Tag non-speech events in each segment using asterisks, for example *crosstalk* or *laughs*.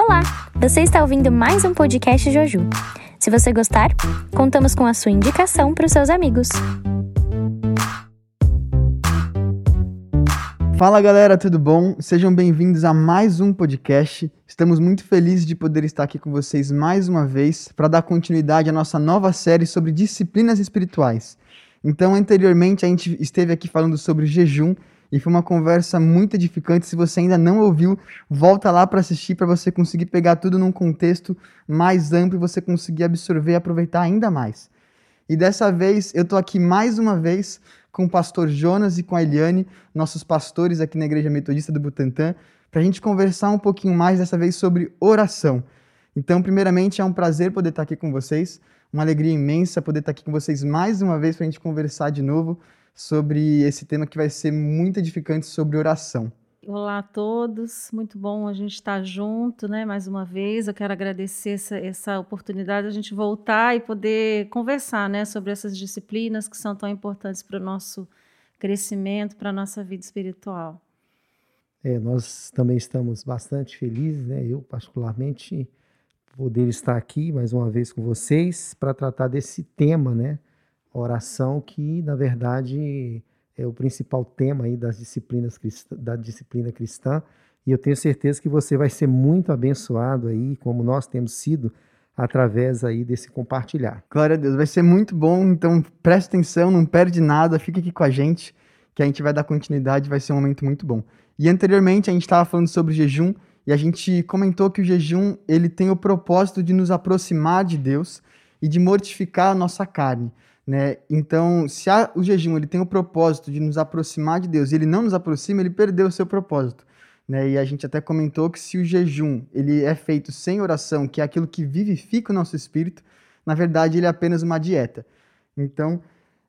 Olá! Você está ouvindo mais um podcast Joju. Se você gostar, contamos com a sua indicação para os seus amigos. Fala galera, tudo bom? Sejam bem-vindos a mais um podcast. Estamos muito felizes de poder estar aqui com vocês mais uma vez para dar continuidade à nossa nova série sobre disciplinas espirituais. Então, anteriormente, a gente esteve aqui falando sobre jejum e foi uma conversa muito edificante. Se você ainda não ouviu, volta lá para assistir para você conseguir pegar tudo num contexto mais amplo e você conseguir absorver e aproveitar ainda mais. E dessa vez eu estou aqui mais uma vez com o pastor Jonas e com a Eliane, nossos pastores aqui na Igreja Metodista do Butantã, para a gente conversar um pouquinho mais dessa vez sobre oração. Então, primeiramente, é um prazer poder estar aqui com vocês, uma alegria imensa poder estar aqui com vocês mais uma vez para a gente conversar de novo sobre esse tema que vai ser muito edificante sobre oração. Olá a todos, muito bom a gente estar junto, né? Mais uma vez, eu quero agradecer essa, essa oportunidade de a gente voltar e poder conversar, né, sobre essas disciplinas que são tão importantes para o nosso crescimento, para a nossa vida espiritual. É, nós também estamos bastante felizes, né? Eu particularmente poder estar aqui mais uma vez com vocês para tratar desse tema, né? Oração que, na verdade, é o principal tema aí das disciplinas da disciplina cristã. E eu tenho certeza que você vai ser muito abençoado aí, como nós temos sido, através aí desse compartilhar. Glória a Deus, vai ser muito bom. Então, preste atenção, não perde nada, fica aqui com a gente, que a gente vai dar continuidade, vai ser um momento muito bom. E anteriormente a gente estava falando sobre jejum e a gente comentou que o jejum ele tem o propósito de nos aproximar de Deus e de mortificar a nossa carne. Né? Então, se a, o jejum ele tem o propósito de nos aproximar de Deus e ele não nos aproxima, ele perdeu o seu propósito. Né? E a gente até comentou que se o jejum ele é feito sem oração, que é aquilo que vivifica o nosso espírito, na verdade ele é apenas uma dieta. Então,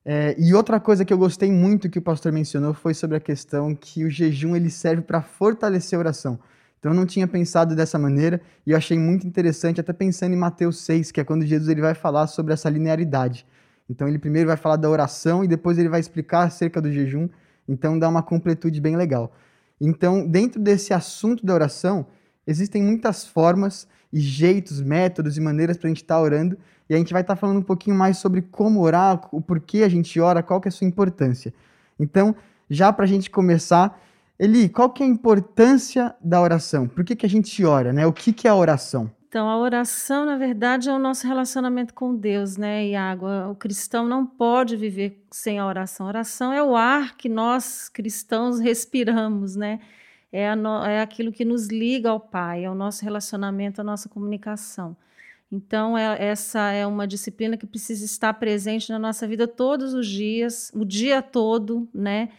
é, e outra coisa que eu gostei muito que o pastor mencionou foi sobre a questão que o jejum ele serve para fortalecer a oração. Então eu não tinha pensado dessa maneira e eu achei muito interessante, até pensando em Mateus 6, que é quando Jesus ele vai falar sobre essa linearidade. Então ele primeiro vai falar da oração e depois ele vai explicar acerca do jejum. Então dá uma completude bem legal. Então, dentro desse assunto da oração, existem muitas formas e jeitos, métodos e maneiras para a gente estar tá orando. E a gente vai estar tá falando um pouquinho mais sobre como orar, o porquê a gente ora, qual que é a sua importância. Então, já para a gente começar, Eli, qual que é a importância da oração? Por que, que a gente ora? Né? O que, que é a oração? Então, a oração, na verdade, é o nosso relacionamento com Deus, né, Iago? O cristão não pode viver sem a oração. A oração é o ar que nós cristãos respiramos, né? É, no, é aquilo que nos liga ao Pai, é o nosso relacionamento, a nossa comunicação. Então, é, essa é uma disciplina que precisa estar presente na nossa vida todos os dias, o dia todo, né?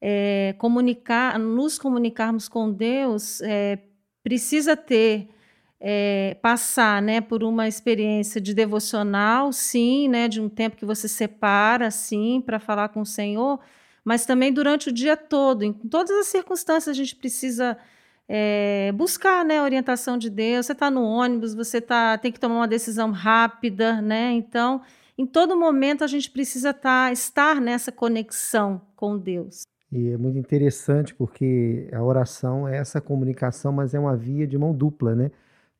É, comunicar, nos comunicarmos com Deus, é, precisa ter é, passar né, por uma experiência de devocional, sim, né, de um tempo que você separa, sim, para falar com o Senhor, mas também durante o dia todo, em todas as circunstâncias, a gente precisa é, buscar né, a orientação de Deus. Você está no ônibus, você tá, tem que tomar uma decisão rápida, né? Então, em todo momento, a gente precisa tá, estar nessa conexão com Deus. E é muito interessante porque a oração é essa comunicação, mas é uma via de mão dupla, né?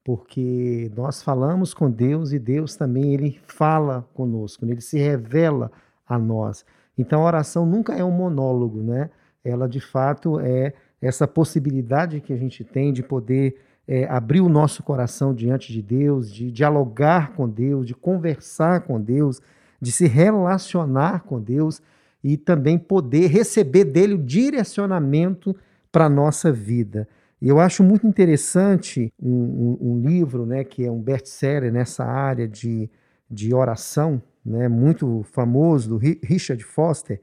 Porque nós falamos com Deus e Deus também ele fala conosco, ele se revela a nós. Então a oração nunca é um monólogo, né? Ela de fato é essa possibilidade que a gente tem de poder é, abrir o nosso coração diante de Deus, de dialogar com Deus, de conversar com Deus, de se relacionar com Deus e também poder receber dele o direcionamento para a nossa vida. E eu acho muito interessante um, um, um livro né, que é um best-seller nessa área de, de oração, né, muito famoso, do Richard Foster.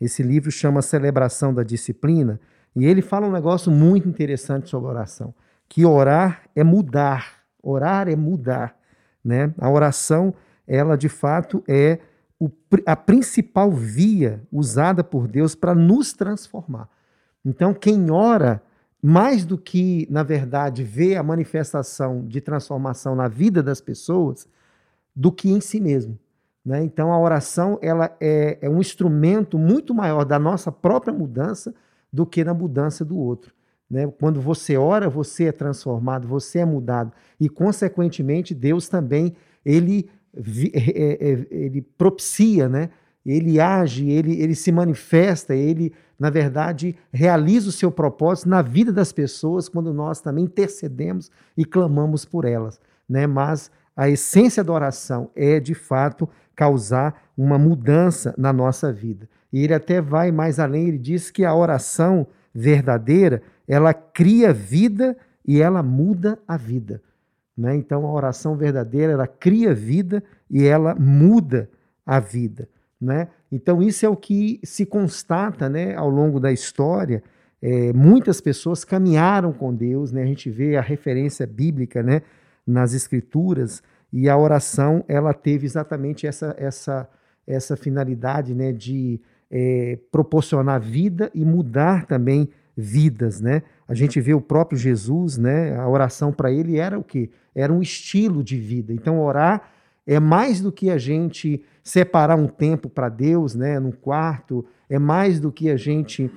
Esse livro chama Celebração da Disciplina. E ele fala um negócio muito interessante sobre oração, que orar é mudar. Orar é mudar. Né? A oração, ela de fato é o, a principal via usada por Deus para nos transformar. Então, quem ora mais do que, na verdade, ver a manifestação de transformação na vida das pessoas, do que em si mesmo. Né? Então, a oração ela é, é, um instrumento muito maior da nossa própria mudança do que na mudança do outro. Né? Quando você ora, você é transformado, você é mudado. E, consequentemente, Deus também ele, é, é, ele propicia, né? Ele age, ele, ele se manifesta, ele, na verdade, realiza o seu propósito na vida das pessoas quando nós também intercedemos e clamamos por elas. Né? Mas a essência da oração é, de fato, causar uma mudança na nossa vida. E ele até vai mais além, ele diz que a oração verdadeira, ela cria vida e ela muda a vida. Né? Então, a oração verdadeira, ela cria vida e ela muda a vida. Né? Então, isso é o que se constata né, ao longo da história. É, muitas pessoas caminharam com Deus, né? a gente vê a referência bíblica né, nas Escrituras, e a oração ela teve exatamente essa, essa, essa finalidade né, de é, proporcionar vida e mudar também vidas, né? A gente vê o próprio Jesus, né? A oração para ele era o quê? Era um estilo de vida. Então orar é mais do que a gente separar um tempo para Deus, né, no quarto, é mais do que a gente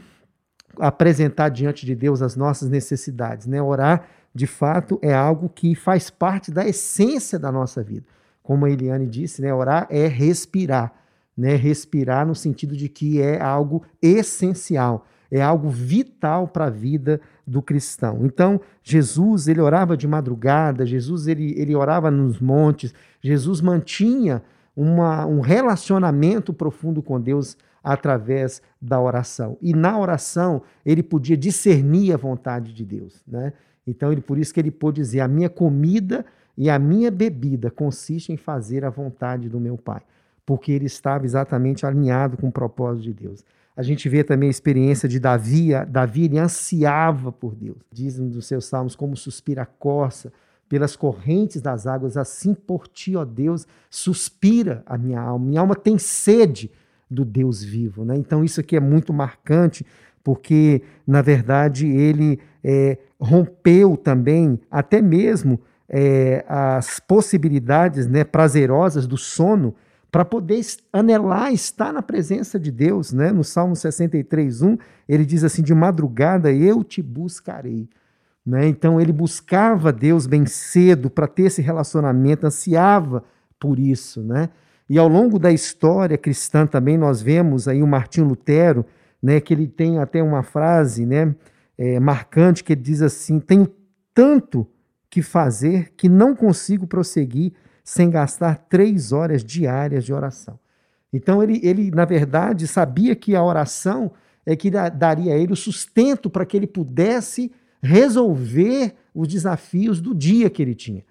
apresentar diante de Deus as nossas necessidades, né? Orar, de fato, é algo que faz parte da essência da nossa vida. Como a Eliane disse, né, orar é respirar né? Respirar no sentido de que é algo essencial, é algo vital para a vida do cristão. Então, Jesus, ele orava de madrugada, Jesus, ele, ele orava nos montes, Jesus mantinha uma, um relacionamento profundo com Deus através da oração. E na oração, ele podia discernir a vontade de Deus, né? Então, ele, por isso que ele pôde dizer: a minha comida e a minha bebida consiste em fazer a vontade do meu Pai porque ele estava exatamente alinhado com o propósito de Deus. A gente vê também a experiência de Davi, Davi ele ansiava por Deus. Diz um dos seus salmos como suspira a corça pelas correntes das águas, assim por ti, ó Deus, suspira a minha alma. Minha alma tem sede do Deus vivo. Né? Então isso aqui é muito marcante, porque, na verdade, ele é, rompeu também até mesmo é, as possibilidades né, prazerosas do sono para poder anelar estar na presença de Deus, né? No Salmo 63, 1, ele diz assim: De madrugada eu te buscarei. Né? Então ele buscava Deus bem cedo para ter esse relacionamento, ansiava por isso. Né? E ao longo da história cristã também nós vemos aí o Martinho Lutero, né, que ele tem até uma frase né, é, marcante que ele diz assim: Tenho tanto que fazer que não consigo prosseguir sem gastar três horas diárias de oração. Então ele, ele na verdade, sabia que a oração é que daria a ele o sustento para que ele pudesse resolver os desafios do dia que ele tinha.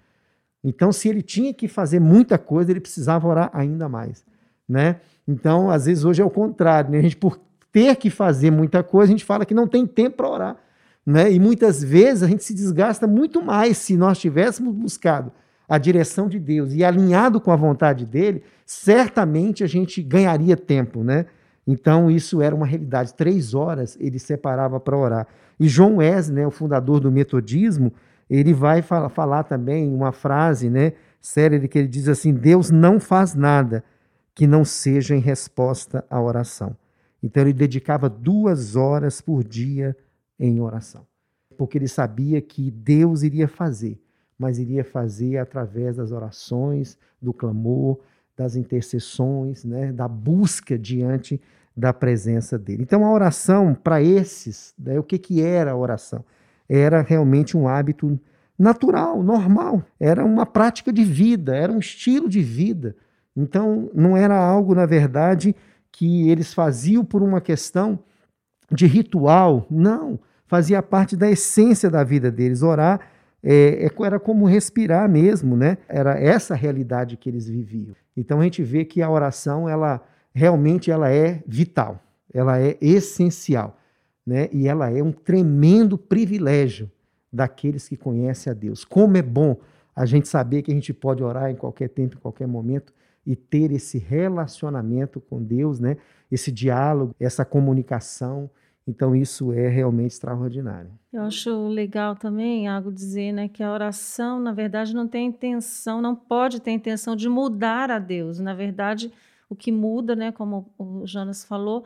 Então, se ele tinha que fazer muita coisa, ele precisava orar ainda mais, né? Então, às vezes hoje é o contrário, né? A gente por ter que fazer muita coisa, a gente fala que não tem tempo para orar, né? E muitas vezes a gente se desgasta muito mais se nós tivéssemos buscado a direção de Deus e alinhado com a vontade dele, certamente a gente ganharia tempo, né? Então isso era uma realidade. Três horas ele separava para orar. E João Wesley, né, o fundador do metodismo, ele vai falar, falar também uma frase, né, séria, que ele diz assim: Deus não faz nada que não seja em resposta à oração. Então ele dedicava duas horas por dia em oração, porque ele sabia que Deus iria fazer mas iria fazer através das orações, do clamor, das intercessões, né, da busca diante da presença dele. Então a oração para esses, né, o que, que era a oração? Era realmente um hábito natural, normal, era uma prática de vida, era um estilo de vida. Então não era algo, na verdade, que eles faziam por uma questão de ritual, não, fazia parte da essência da vida deles. Orar é, é, era como respirar mesmo, né? Era essa a realidade que eles viviam. Então a gente vê que a oração, ela realmente ela é vital, ela é essencial, né? E ela é um tremendo privilégio daqueles que conhecem a Deus. Como é bom a gente saber que a gente pode orar em qualquer tempo, em qualquer momento e ter esse relacionamento com Deus, né? Esse diálogo, essa comunicação então isso é realmente extraordinário. Eu acho legal também, algo dizer, né, que a oração, na verdade, não tem intenção, não pode ter intenção de mudar a Deus. Na verdade, o que muda, né, como o Jonas falou,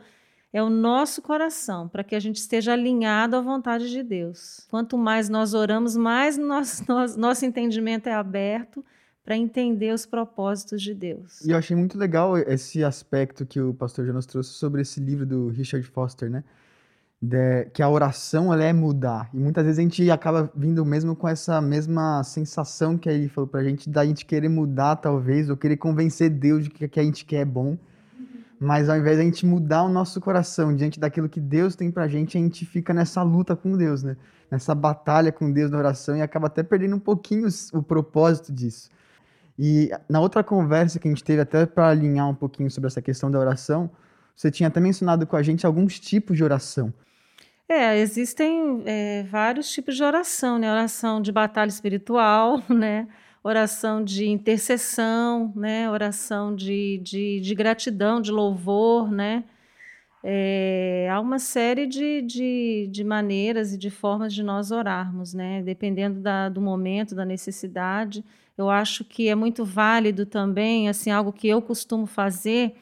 é o nosso coração, para que a gente esteja alinhado à vontade de Deus. Quanto mais nós oramos, mais nosso, *laughs* nosso, nosso entendimento é aberto para entender os propósitos de Deus. E eu achei muito legal esse aspecto que o pastor já nos trouxe sobre esse livro do Richard Foster, né? De, que a oração ela é mudar. E muitas vezes a gente acaba vindo mesmo com essa mesma sensação que ele falou pra gente, da gente querer mudar, talvez, ou querer convencer Deus de que que a gente quer é bom. Mas ao invés de a gente mudar o nosso coração diante daquilo que Deus tem pra gente, a gente fica nessa luta com Deus, né? Nessa batalha com Deus na oração e acaba até perdendo um pouquinho o propósito disso. E na outra conversa que a gente teve, até para alinhar um pouquinho sobre essa questão da oração, você tinha até mencionado com a gente alguns tipos de oração. É, existem é, vários tipos de oração, né? Oração de batalha espiritual, *laughs* né? oração de intercessão, né? oração de, de, de gratidão, de louvor, né? É, há uma série de, de, de, maneiras e de formas de nós orarmos, né? Dependendo da, do momento, da necessidade. Eu acho que é muito válido também, assim, algo que eu costumo fazer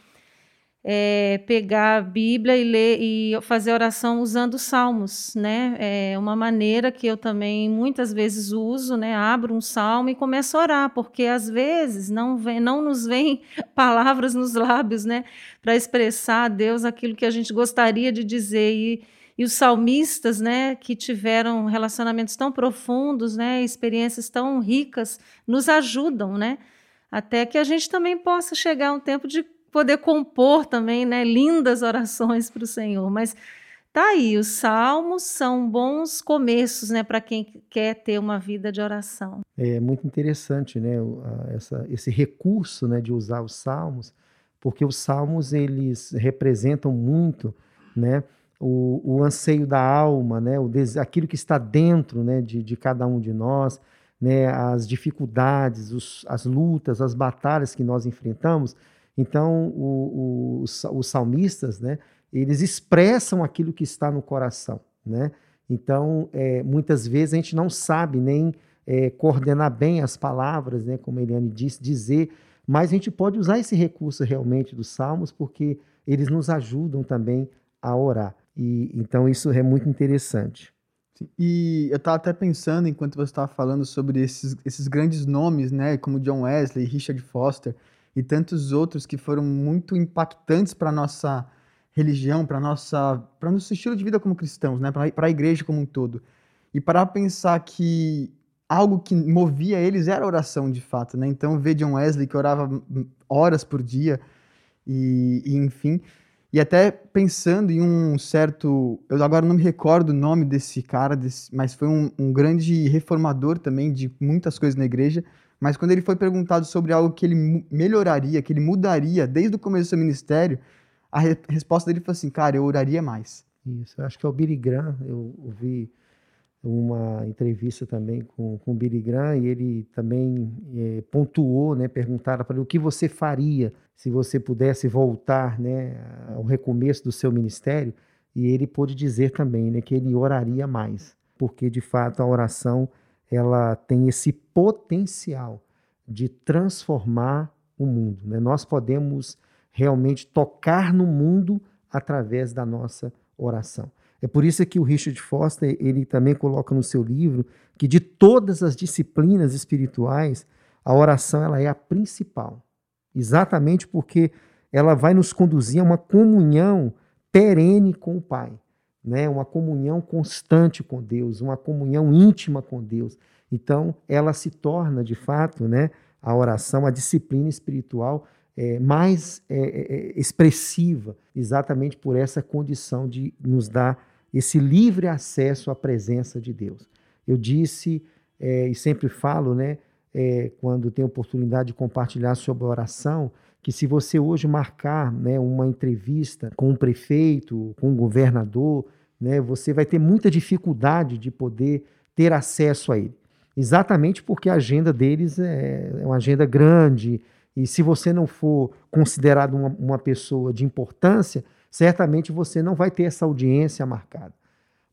é, pegar a Bíblia e ler e fazer oração usando salmos, né? É uma maneira que eu também muitas vezes uso, né? Abro um salmo e começo a orar, porque às vezes não vem, não nos vêm *laughs* palavras nos lábios, né? Para expressar a Deus aquilo que a gente gostaria de dizer e e os salmistas, né, que tiveram relacionamentos tão profundos, né, experiências tão ricas, nos ajudam, né, até que a gente também possa chegar a um tempo de poder compor também, né, lindas orações para o Senhor. Mas tá aí, os salmos são bons começos, né, para quem quer ter uma vida de oração. É muito interessante, né, essa, esse recurso, né, de usar os salmos, porque os salmos eles representam muito, né, o, o anseio da alma, né, o aquilo que está dentro, né, de, de cada um de nós, né, as dificuldades, os, as lutas, as batalhas que nós enfrentamos então, o, o, os salmistas, né, eles expressam aquilo que está no coração, né? Então, é, muitas vezes a gente não sabe nem é, coordenar bem as palavras, né, como a Eliane disse, dizer, mas a gente pode usar esse recurso realmente dos salmos, porque eles nos ajudam também a orar. E então isso é muito interessante. E eu estava até pensando, enquanto você estava falando sobre esses, esses grandes nomes, né, como John Wesley, Richard Foster, e tantos outros que foram muito impactantes para nossa religião, para nossa, para nosso estilo de vida como cristãos, né, para a igreja como um todo. E para pensar que algo que movia eles era a oração, de fato, né? Então ver John Wesley que orava horas por dia e, e enfim, e até pensando em um certo. Eu agora não me recordo o nome desse cara, desse, mas foi um, um, grande reformador também de muitas coisas na igreja. Mas quando ele foi perguntado sobre algo que ele melhoraria, que ele mudaria desde o começo do seu ministério, a re resposta dele foi assim: cara, eu oraria mais. Isso, eu acho que é o Billy Graham. Eu ouvi uma entrevista também com, com o Billy Graham e ele também é, pontuou, né, perguntaram para ele o que você faria se você pudesse voltar né, ao recomeço do seu ministério e ele pôde dizer também né, que ele oraria mais, porque de fato a oração ela tem esse potencial de transformar o mundo. Né? Nós podemos realmente tocar no mundo através da nossa oração. É por isso que o Richard Foster ele também coloca no seu livro que de todas as disciplinas espirituais, a oração ela é a principal. Exatamente porque ela vai nos conduzir a uma comunhão perene com o Pai né, uma comunhão constante com Deus, uma comunhão íntima com Deus. Então, ela se torna, de fato, né, a oração, a disciplina espiritual é, mais é, é, é, expressiva, exatamente por essa condição de nos dar esse livre acesso à presença de Deus. Eu disse é, e sempre falo, né, é, quando tenho oportunidade de compartilhar sobre oração, que se você hoje marcar né, uma entrevista com um prefeito, com um governador, né, você vai ter muita dificuldade de poder ter acesso a ele. Exatamente porque a agenda deles é, é uma agenda grande, e se você não for considerado uma, uma pessoa de importância, certamente você não vai ter essa audiência marcada.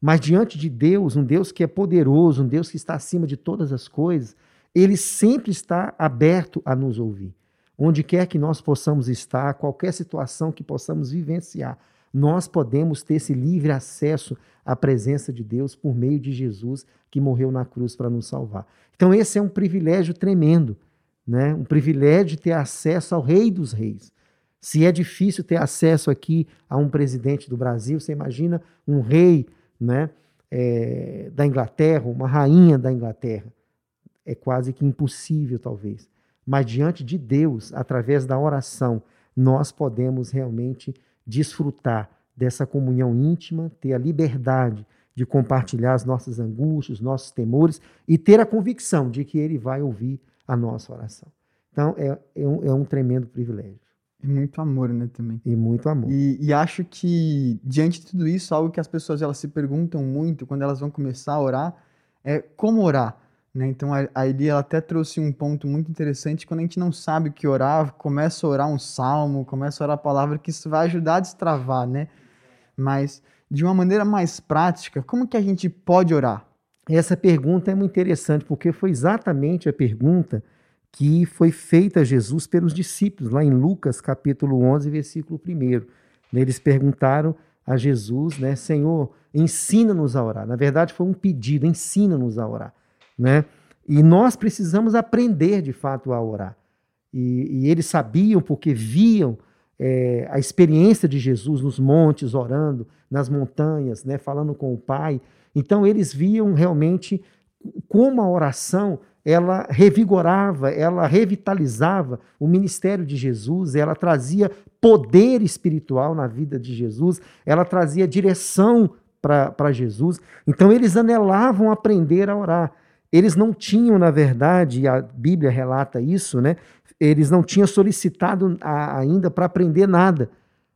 Mas diante de Deus, um Deus que é poderoso, um Deus que está acima de todas as coisas, ele sempre está aberto a nos ouvir onde quer que nós possamos estar, qualquer situação que possamos vivenciar. nós podemos ter esse livre acesso à presença de Deus por meio de Jesus que morreu na cruz para nos salvar. Então esse é um privilégio tremendo, né? Um privilégio de ter acesso ao Rei dos Reis. Se é difícil ter acesso aqui a um presidente do Brasil, você imagina um rei, né? É, da Inglaterra, uma rainha da Inglaterra. É quase que impossível, talvez. Mas diante de Deus, através da oração, nós podemos realmente desfrutar dessa comunhão íntima, ter a liberdade de compartilhar as nossas angústias, os nossos temores e ter a convicção de que Ele vai ouvir a nossa oração. Então, é, é, um, é um tremendo privilégio. E muito amor, né, também. E muito amor. E, e, acho que, diante de tudo isso, algo que as pessoas elas se perguntam muito quando elas vão começar a orar é como orar. Né? Então, a, a Eli ela até trouxe um ponto muito interessante. Quando a gente não sabe o que orar, começa a orar um salmo, começa a orar a palavra, que isso vai ajudar a destravar, né? Mas, de uma maneira mais prática, como que a gente pode orar? Essa pergunta é muito interessante, porque foi exatamente a pergunta que foi feita a Jesus pelos discípulos, lá em Lucas capítulo 11, versículo 1. Eles perguntaram a Jesus, né, Senhor, ensina-nos a orar. Na verdade, foi um pedido, ensina-nos a orar. Né? E nós precisamos aprender de fato a orar. E, e eles sabiam, porque viam é, a experiência de Jesus nos montes, orando, nas montanhas, né, falando com o Pai. Então eles viam realmente como a oração ela revigorava, ela revitalizava o ministério de Jesus, ela trazia poder espiritual na vida de Jesus, ela trazia direção para Jesus. Então eles anelavam aprender a orar. Eles não tinham, na verdade, e a Bíblia relata isso, né? Eles não tinham solicitado a, ainda para aprender nada,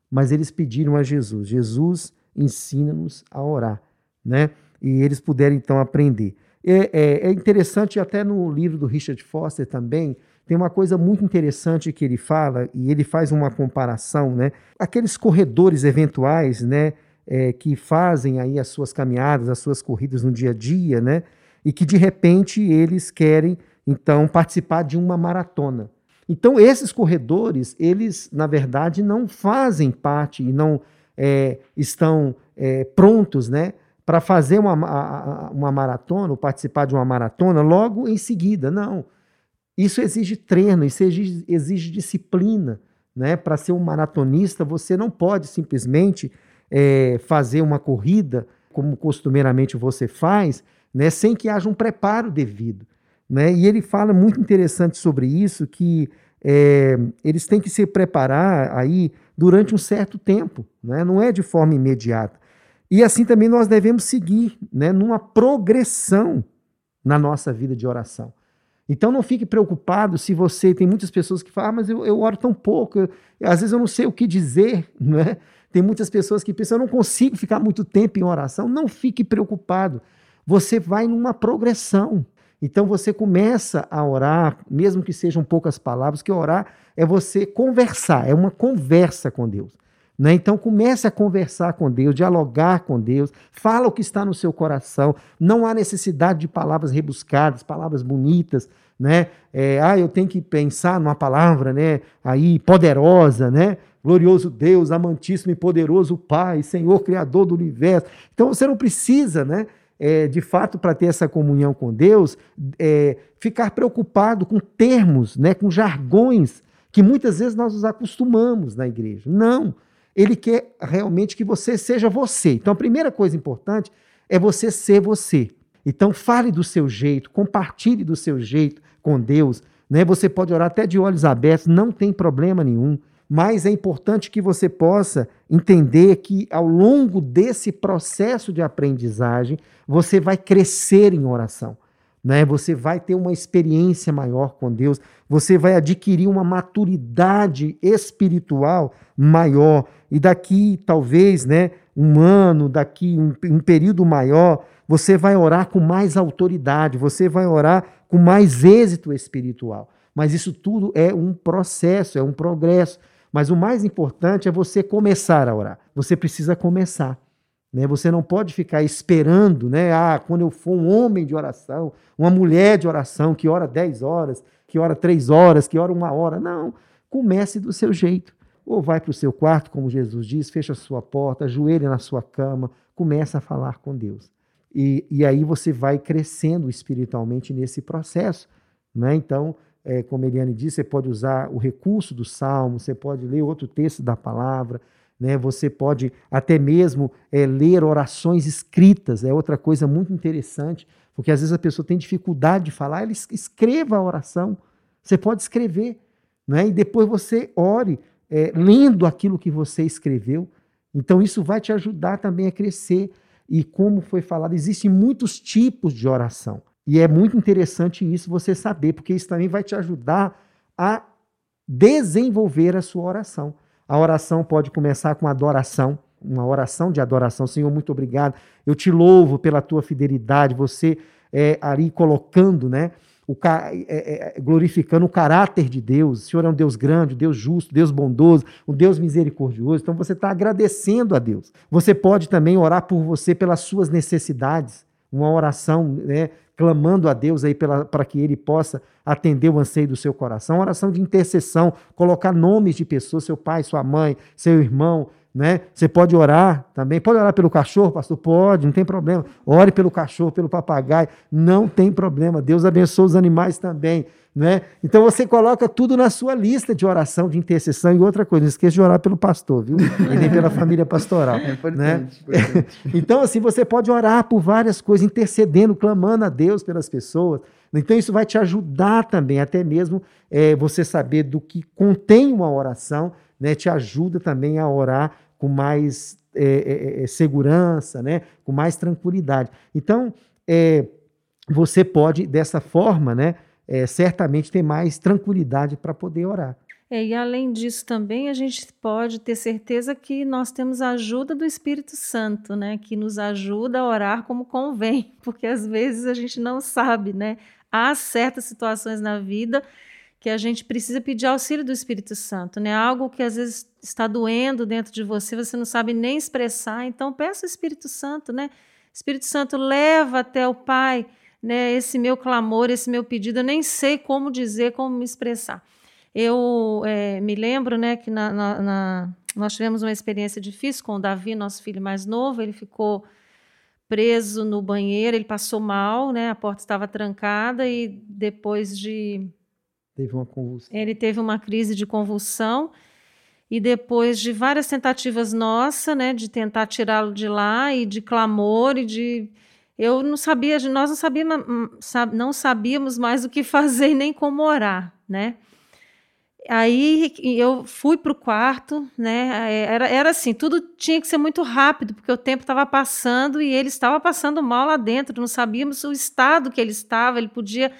mas eles pediram a Jesus: Jesus, ensina-nos a orar, né? E eles puderam então aprender. É, é, é, interessante, até no livro do Richard Foster também, tem uma coisa muito interessante que ele fala, e ele faz uma comparação, né? Aqueles corredores eventuais, né? É, que fazem aí as suas caminhadas, as suas corridas no dia a dia, né? E que de repente eles querem então participar de uma maratona. Então esses corredores, eles na verdade não fazem parte e não é, estão é, prontos, né, para fazer uma, uma maratona ou participar de uma maratona logo em seguida. Não. Isso exige treino, isso exige, exige disciplina. Né? Para ser um maratonista, você não pode simplesmente é, fazer uma corrida como costumeiramente você faz né, sem que haja um preparo devido. Né? E ele fala muito interessante sobre isso, que é, eles têm que se preparar aí durante um certo tempo, né? não é de forma imediata. E assim também nós devemos seguir né, numa progressão na nossa vida de oração. Então não fique preocupado se você. Tem muitas pessoas que falam, ah, mas eu, eu oro tão pouco, eu, às vezes eu não sei o que dizer. *laughs* Né? Tem muitas pessoas que pensam, eu não consigo ficar muito tempo em oração. Não fique preocupado você vai numa progressão. Então você começa a orar, mesmo que sejam poucas palavras, que orar é você conversar, é uma conversa com Deus. Né? Então comece a conversar com Deus, dialogar com Deus, fala o que está no seu coração. Não há necessidade de palavras rebuscadas, palavras bonitas, né? É, ah, eu tenho que pensar numa palavra, né? Aí poderosa, né? Glorioso Deus, amantíssimo e poderoso Pai, Senhor Criador do universo. Então você não precisa, né? É, de fato, para ter essa comunhão com Deus, é, ficar preocupado com termos, né, com jargões que muitas vezes nós nos acostumamos na igreja. Não. Ele quer realmente que você seja você. Então, a primeira coisa importante é você ser você. Então, fale do seu jeito, compartilhe do seu jeito com Deus. Né? Você pode orar até de olhos abertos, não tem problema nenhum mas é importante que você possa entender que ao longo desse processo de aprendizagem, você vai crescer em oração. Né? Você vai ter uma experiência maior com Deus, você vai adquirir uma maturidade espiritual maior. E daqui, talvez, né, um ano, daqui um, um período maior, você vai orar com mais autoridade, você vai orar com mais êxito espiritual. Mas isso tudo é um processo, é um progresso. Mas o mais importante é você começar a orar. Você precisa começar. Né? Você não pode ficar esperando, né? Ah, quando eu for um homem de oração, uma mulher de oração que ora 10 horas, que ora 3 horas, que ora uma hora. Não. Comece do seu jeito. Ou vai para o seu quarto, como Jesus diz, fecha a sua porta, ajoelha na sua cama, começa a falar com Deus. E, e aí você vai crescendo espiritualmente nesse processo. Né? Então, é, como Eliane disse, você pode usar o recurso do salmo, você pode ler outro texto da palavra, né? você pode até mesmo é, ler orações escritas, é outra coisa muito interessante, porque às vezes a pessoa tem dificuldade de falar, ela escreva a oração. Você pode escrever, né? e depois você ore, é, lendo aquilo que você escreveu. Então, isso vai te ajudar também a crescer. E como foi falado, existem muitos tipos de oração. E é muito interessante isso você saber, porque isso também vai te ajudar a desenvolver a sua oração. A oração pode começar com adoração, uma oração de adoração. Senhor, muito obrigado. Eu te louvo pela tua fidelidade. Você é, ali colocando, né? O, é, é, glorificando o caráter de Deus. O Senhor é um Deus grande, um Deus justo, Deus bondoso, um Deus misericordioso. Então você está agradecendo a Deus. Você pode também orar por você pelas suas necessidades. Uma oração né, clamando a Deus aí para que ele possa atender o anseio do seu coração. oração de intercessão, colocar nomes de pessoas, seu pai, sua mãe, seu irmão, né? Você pode orar também. Pode orar pelo cachorro, pastor? Pode, não tem problema. Ore pelo cachorro, pelo papagaio, não tem problema. Deus abençoe os animais também. Né? Então você coloca tudo na sua lista de oração, de intercessão e outra coisa. Não esqueça de orar pelo pastor, viu? E nem pela família pastoral. *laughs* É importante, né? importante. *laughs* Então, assim, você pode orar por várias coisas, intercedendo, clamando a Deus pelas pessoas. Então, isso vai te ajudar também, até mesmo é, você saber do que contém uma oração, né? Te ajuda também a orar com mais é, é, é segurança, né? Com mais tranquilidade. Então, é, você pode, dessa forma, né? é, certamente tem mais tranquilidade para poder orar. É, e além disso também a gente pode ter certeza que nós temos a ajuda do Espírito Santo, né, que nos ajuda a orar como convém, *laughs* porque às vezes a gente não sabe, né? Há certas situações na vida que a gente precisa pedir auxílio do Espírito Santo, né? Algo que às vezes está doendo dentro de você, você não sabe nem expressar, então peça o Espírito Santo, né? Espírito Santo leva até o Pai né, esse meu clamor, esse meu pedido, eu nem sei como dizer, como me expressar. Eu é, me lembro né, que na, na, na, nós tivemos uma experiência difícil com o Davi, nosso filho mais novo, ele ficou preso no banheiro, ele passou mal, né, a porta estava trancada e depois de... Teve uma convulsão. Ele teve uma crise de convulsão e depois de várias tentativas nossas, né, de tentar tirá-lo de lá e de clamor e de eu não sabia, nós não sabíamos, hum, não sabíamos mais o que fazer nem como orar, né? Aí eu fui para o quarto, né? Era, era assim, tudo tinha que ser muito rápido, porque o tempo estava passando e ele estava passando mal lá dentro. Não sabíamos o estado que ele estava, ele podia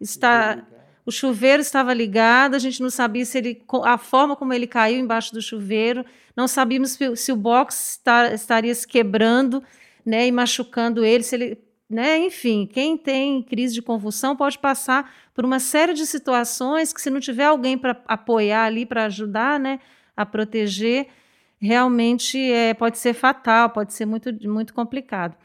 estar. O chuveiro estava ligado, a gente não sabia se ele, a forma como ele caiu embaixo do chuveiro, não sabíamos se, o box estaria se quebrando né, e machucando ele, se ele, né, enfim, quem tem crise de convulsão pode passar por uma série de situações que se não tiver alguém para apoiar ali, para ajudar, né, a proteger, realmente é, pode ser fatal, pode ser muito, muito complicado.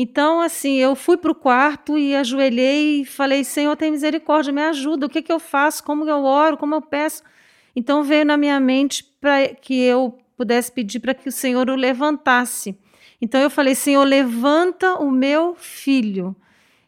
Então, assim, eu fui para o quarto e ajoelhei e falei: Senhor, tem misericórdia, me ajuda. O que, que eu faço? Como eu oro? Como eu peço? Então, veio na minha mente para que eu pudesse pedir para que o Senhor o levantasse. Então eu falei: Senhor, levanta o meu filho.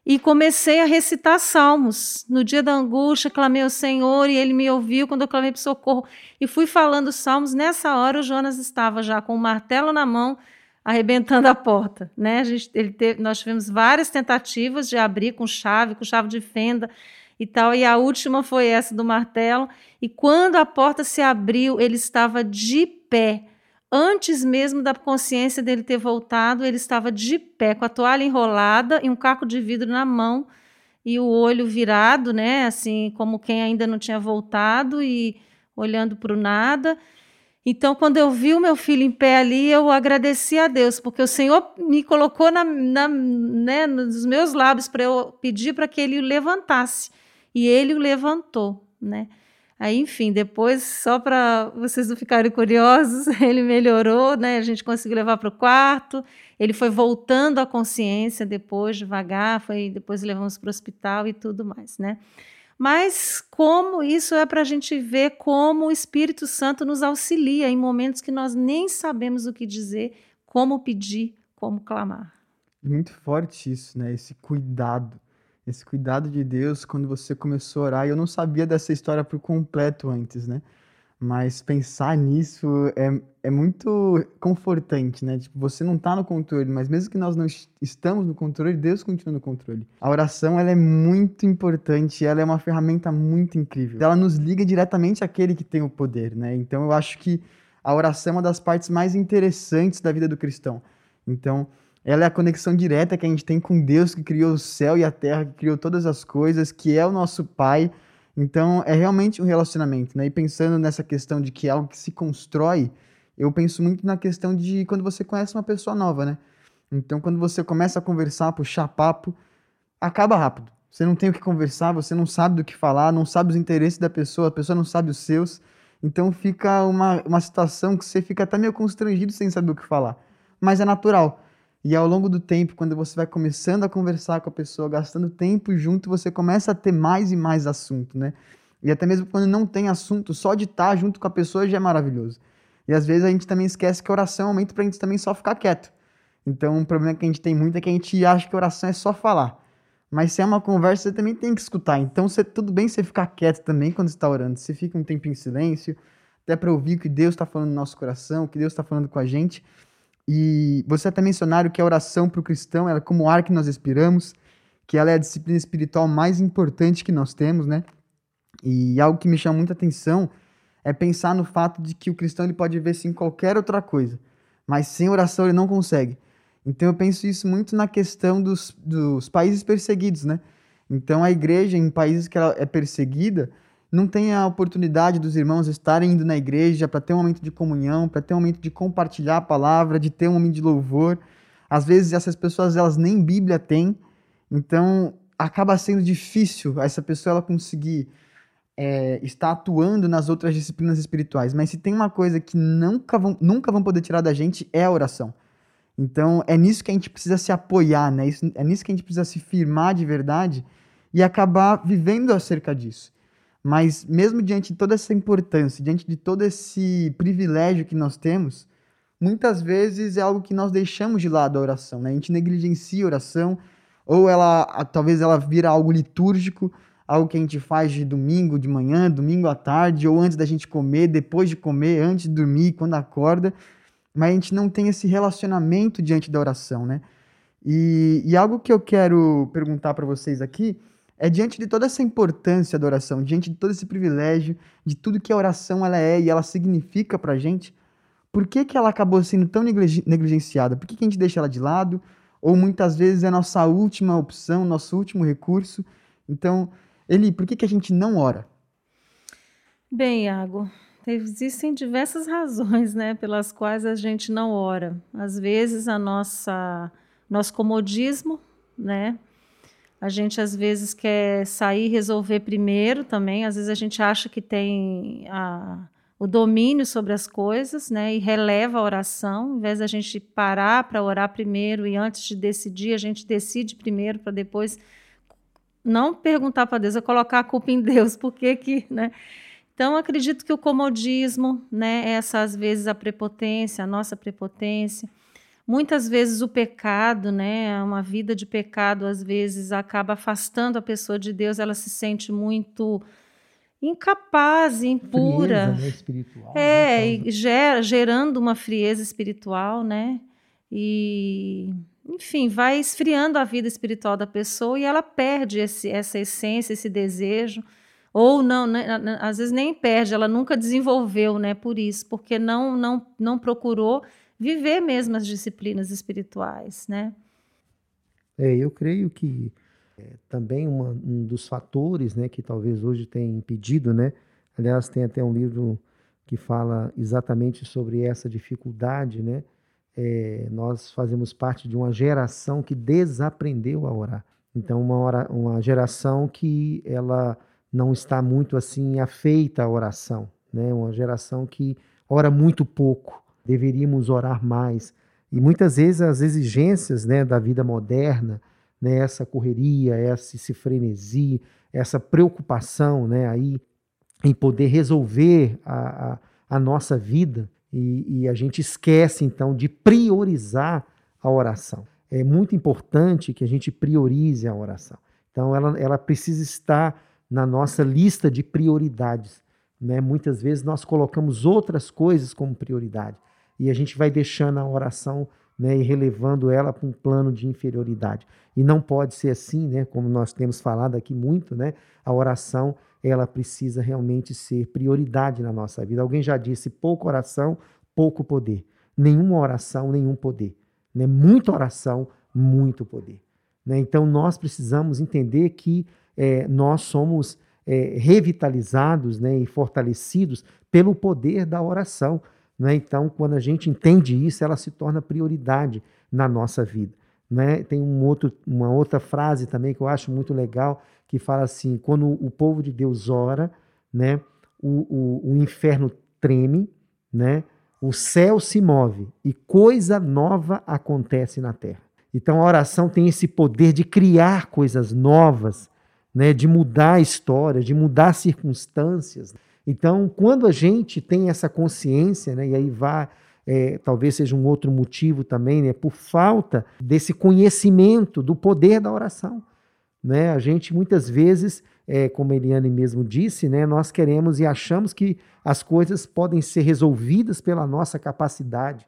E comecei a recitar salmos. No dia da angústia, clamei ao Senhor e ele me ouviu quando eu clamei para socorro. E fui falando salmos. Nessa hora, o Jonas estava já com o martelo na mão, arrebentando a porta. Né? A gente, ele teve, nós tivemos várias tentativas de abrir com chave, com chave de fenda e tal. E a última foi essa do martelo. E quando a porta se abriu, ele estava de pé Antes mesmo da consciência dele ter voltado, ele estava de pé, com a toalha enrolada e um caco de vidro na mão e o olho virado, né, assim, como quem ainda não tinha voltado e olhando para o nada. Então, quando eu vi o meu filho em pé ali, eu agradeci a Deus, porque o Senhor me colocou na, na, né, nos meus lábios para eu pedir para que ele o levantasse. E ele o levantou, né? Aí, enfim, depois, só para vocês não ficarem curiosos, *laughs* ele melhorou, né? A gente conseguiu levar para o quarto. Ele foi voltando à consciência depois, devagar, foi depois levamos para o hospital e tudo mais, né? Mas como isso é para a gente ver como o Espírito Santo nos auxilia em momentos que nós nem sabemos o que dizer, como pedir, como clamar. Muito forte isso, né? Esse cuidado. Esse cuidado de Deus quando você começou a orar. Eu não sabia dessa história por completo antes, né? Mas pensar nisso é, é muito confortante, né? Tipo, você não está no controle, mas mesmo que nós não estamos no controle, Deus continua no controle. A oração, ela é muito importante, ela é uma ferramenta muito incrível. Ela nos liga diretamente àquele que tem o poder, né? Então eu acho que a oração é uma das partes mais interessantes da vida do cristão. Então, ela é a conexão direta que a gente tem com Deus que criou o céu e a terra, que criou todas as coisas, que é o nosso Pai, então, é realmente um relacionamento, né? E pensando nessa questão de que é algo que se constrói, eu penso muito na questão de quando você conhece uma pessoa nova, né? Então, quando você começa a conversar, puxar papo, acaba rápido. Você não tem o que conversar, você não sabe do que falar, não sabe os interesses da pessoa, a pessoa não sabe os seus. Então, fica uma, uma situação que você fica até meio constrangido sem saber o que falar. Mas é natural. E ao longo do tempo, quando você vai começando a conversar com a pessoa, gastando tempo junto, você começa a ter mais e mais assunto, né? E até mesmo quando não tem assunto, só de estar junto com a pessoa já é maravilhoso. E às vezes a gente também esquece que oração é um momento para a gente também só ficar quieto. Então, um problema que a gente tem muito é que a gente acha que oração é só falar. Mas se é uma conversa, você também tem que escutar. Então, você, tudo bem você ficar quieto também quando está orando. Você fica um tempo em silêncio, até para ouvir o que Deus está falando no nosso coração, o que Deus está falando com a gente. E você até mencionaram que a oração para o cristão é como o ar que nós respiramos, que ela é a disciplina espiritual mais importante que nós temos, né? E algo que me chama muita atenção é pensar no fato de que o cristão ele pode ver sim qualquer outra coisa, mas sem oração ele não consegue. Então eu penso isso muito na questão dos, dos países perseguidos, né? Então a igreja em países que ela é perseguida, não tem a oportunidade dos irmãos estarem indo na igreja para ter um momento de comunhão, para ter um momento de compartilhar a palavra, de ter um momento de louvor. Às vezes essas pessoas elas nem Bíblia têm, então acaba sendo difícil essa pessoa ela conseguir é, estar atuando nas outras disciplinas espirituais. Mas se tem uma coisa que nunca vão, nunca vão poder tirar da gente é a oração. Então é nisso que a gente precisa se apoiar, né? é nisso que a gente precisa se firmar de verdade e acabar vivendo acerca disso. Mas mesmo diante de toda essa importância, diante de todo esse privilégio que nós temos, muitas vezes é algo que nós deixamos de lado a oração, né? A gente negligencia a oração, ou ela talvez ela vira algo litúrgico, algo que a gente faz de domingo de manhã, domingo à tarde, ou antes da gente comer, depois de comer, antes de dormir, quando acorda, mas a gente não tem esse relacionamento diante da oração, né? E, e algo que eu quero perguntar para vocês aqui é diante de toda essa importância da oração, diante de todo esse privilégio, de tudo que a oração ela é e ela significa para a gente, por que, que ela acabou sendo tão negligenciada? Por que, que a gente deixa ela de lado? Ou muitas vezes é nossa última opção, nosso último recurso? Então, Eli, por que, que a gente não ora? Bem, Iago, existem diversas razões né, pelas quais a gente não ora. Às vezes, a nossa nosso comodismo, né? A gente às vezes quer sair e resolver primeiro também. Às vezes a gente acha que tem a, o domínio sobre as coisas, né? E releva a oração, em vez da gente parar para orar primeiro e antes de decidir, a gente decide primeiro para depois não perguntar para Deus, é colocar a culpa em Deus, por que que, né? Então, acredito que o comodismo, né, essa às vezes a prepotência, a nossa prepotência, Muitas vezes o pecado, né, uma vida de pecado, às vezes acaba afastando a pessoa de Deus, ela se sente muito incapaz, impura. Frieza, né, espiritual. É, né, e gera, gerando uma frieza espiritual, né? E, enfim, vai esfriando a vida espiritual da pessoa e ela perde esse, essa essência, esse desejo. Ou não, né, às vezes nem perde, ela nunca desenvolveu, né? Por isso, porque não, não, não procurou viver mesmo as disciplinas espirituais, né? É, eu creio que é, também uma, um dos fatores, né, que talvez hoje tenha impedido, né? Aliás, tem até um livro que fala exatamente sobre essa dificuldade, né? É, nós fazemos parte de uma geração que desaprendeu a orar. Então, uma, hora, uma geração que ela não está muito assim afeita à oração, né? Uma geração que ora muito pouco, deveríamos orar mais. E muitas vezes as exigências né, da vida moderna né, essa correria, essa, esse frenesi, essa preocupação né, aí em poder resolver a, a, a nossa vida e, e, a gente esquece então de priorizar a oração. É muito importante que a gente priorize a oração. Então ela, ela precisa estar na nossa lista de prioridades. Né? Muitas vezes nós colocamos outras coisas como prioridade e a gente vai deixando a oração né, e relevando ela para um plano de inferioridade. E não pode ser assim, né, como nós temos falado aqui muito, né, a oração ela precisa realmente ser prioridade na nossa vida. Alguém já disse: pouca oração, pouco poder. Nenhuma oração, nenhum poder. Né? Muita oração, muito poder. Né? Então nós precisamos entender que é, nós somos é, revitalizados né, e fortalecidos pelo poder da oração. Né? Então, quando a gente entende isso, ela se torna prioridade na nossa vida. Né? Tem um outro, uma outra frase também que eu acho muito legal, que fala assim: quando o povo de Deus ora, né, o, o, o inferno treme, né, o céu se move e coisa nova acontece na terra. Então a oração tem esse poder de criar coisas novas, né, de mudar a história, de mudar circunstâncias. Então, quando a gente tem essa consciência, né, e aí vai, é, talvez seja um outro motivo também, né, por falta desse conhecimento do poder da oração. Né? A gente muitas vezes, é, como a Eliane mesmo disse, né, nós queremos e achamos que as coisas podem ser resolvidas pela nossa capacidade,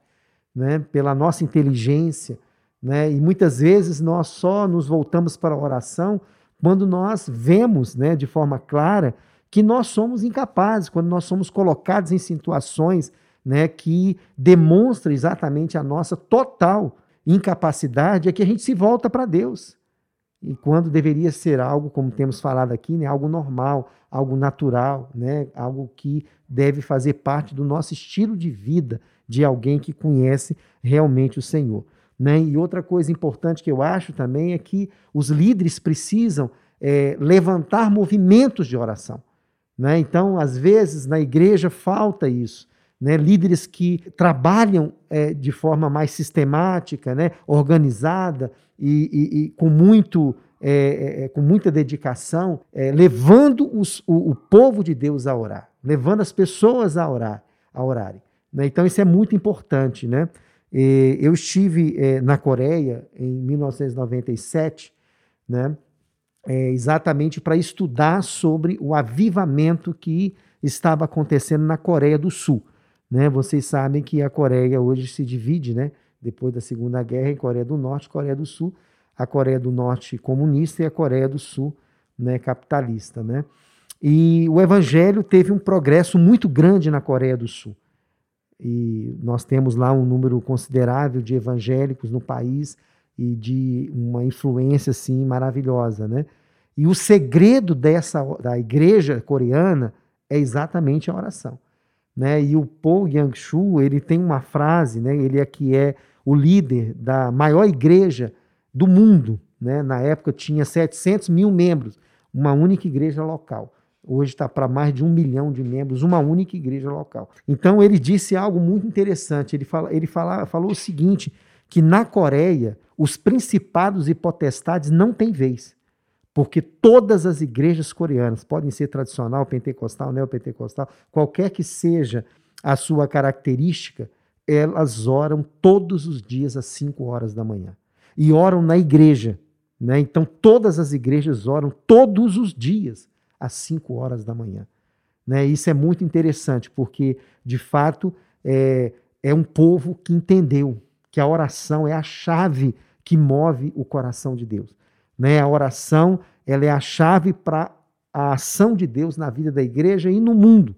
né, pela nossa inteligência. Né? E muitas vezes nós só nos voltamos para a oração quando nós vemos né, de forma clara que nós somos incapazes, quando nós somos colocados em situações né, que demonstram exatamente a nossa total incapacidade, é que a gente se volta para Deus. E quando deveria ser algo, como temos falado aqui, né, algo normal, algo natural, né, algo que deve fazer parte do nosso estilo de vida, de alguém que conhece realmente o Senhor. Né? E outra coisa importante que eu acho também é que os líderes precisam é, levantar movimentos de oração. Né? Então, às vezes, na igreja falta isso. Né? Líderes que trabalham é, de forma mais sistemática, né? organizada e, e, e com, muito, é, é, é com muita dedicação, é, levando os, o, o, povo de Deus a orar, levando as pessoas a orar, a orarem. Né? Então, isso é muito importante. Né? eu estive na Coreia em 1997, né? É, exatamente para estudar sobre o avivamento que estava acontecendo na Coreia do Sul. Né? Vocês sabem que a Coreia hoje se divide, né? depois da Segunda Guerra, em Coreia do Norte e Coreia do Sul. A Coreia do Norte comunista e a Coreia do Sul né, capitalista. Né? E o evangelho teve um progresso muito grande na Coreia do Sul. E nós temos lá um número considerável de evangélicos no país e de uma influência assim maravilhosa, né? E o segredo dessa da igreja coreana é exatamente a oração, né? E o Paul Yang-shu, ele tem uma frase, né? Ele é que é o líder da maior igreja do mundo, né? Na época tinha 700 mil membros, uma única igreja local. Hoje está para mais de um milhão de membros, uma única igreja local. Então ele disse algo muito interessante. Ele, fala, ele fala, falou o seguinte: que na Coreia os principados e potestades não têm vez. Porque todas as igrejas coreanas, podem ser tradicional, pentecostal, neopentecostal, qualquer que seja a sua característica, elas oram todos os dias às 5 horas da manhã. E oram na igreja. Né? Então, todas as igrejas oram todos os dias às 5 horas da manhã. Né? Isso é muito interessante, porque, de fato, é, é um povo que entendeu que a oração é a chave que move o coração de Deus. Né? A oração ela é a chave para a ação de Deus na vida da igreja e no mundo.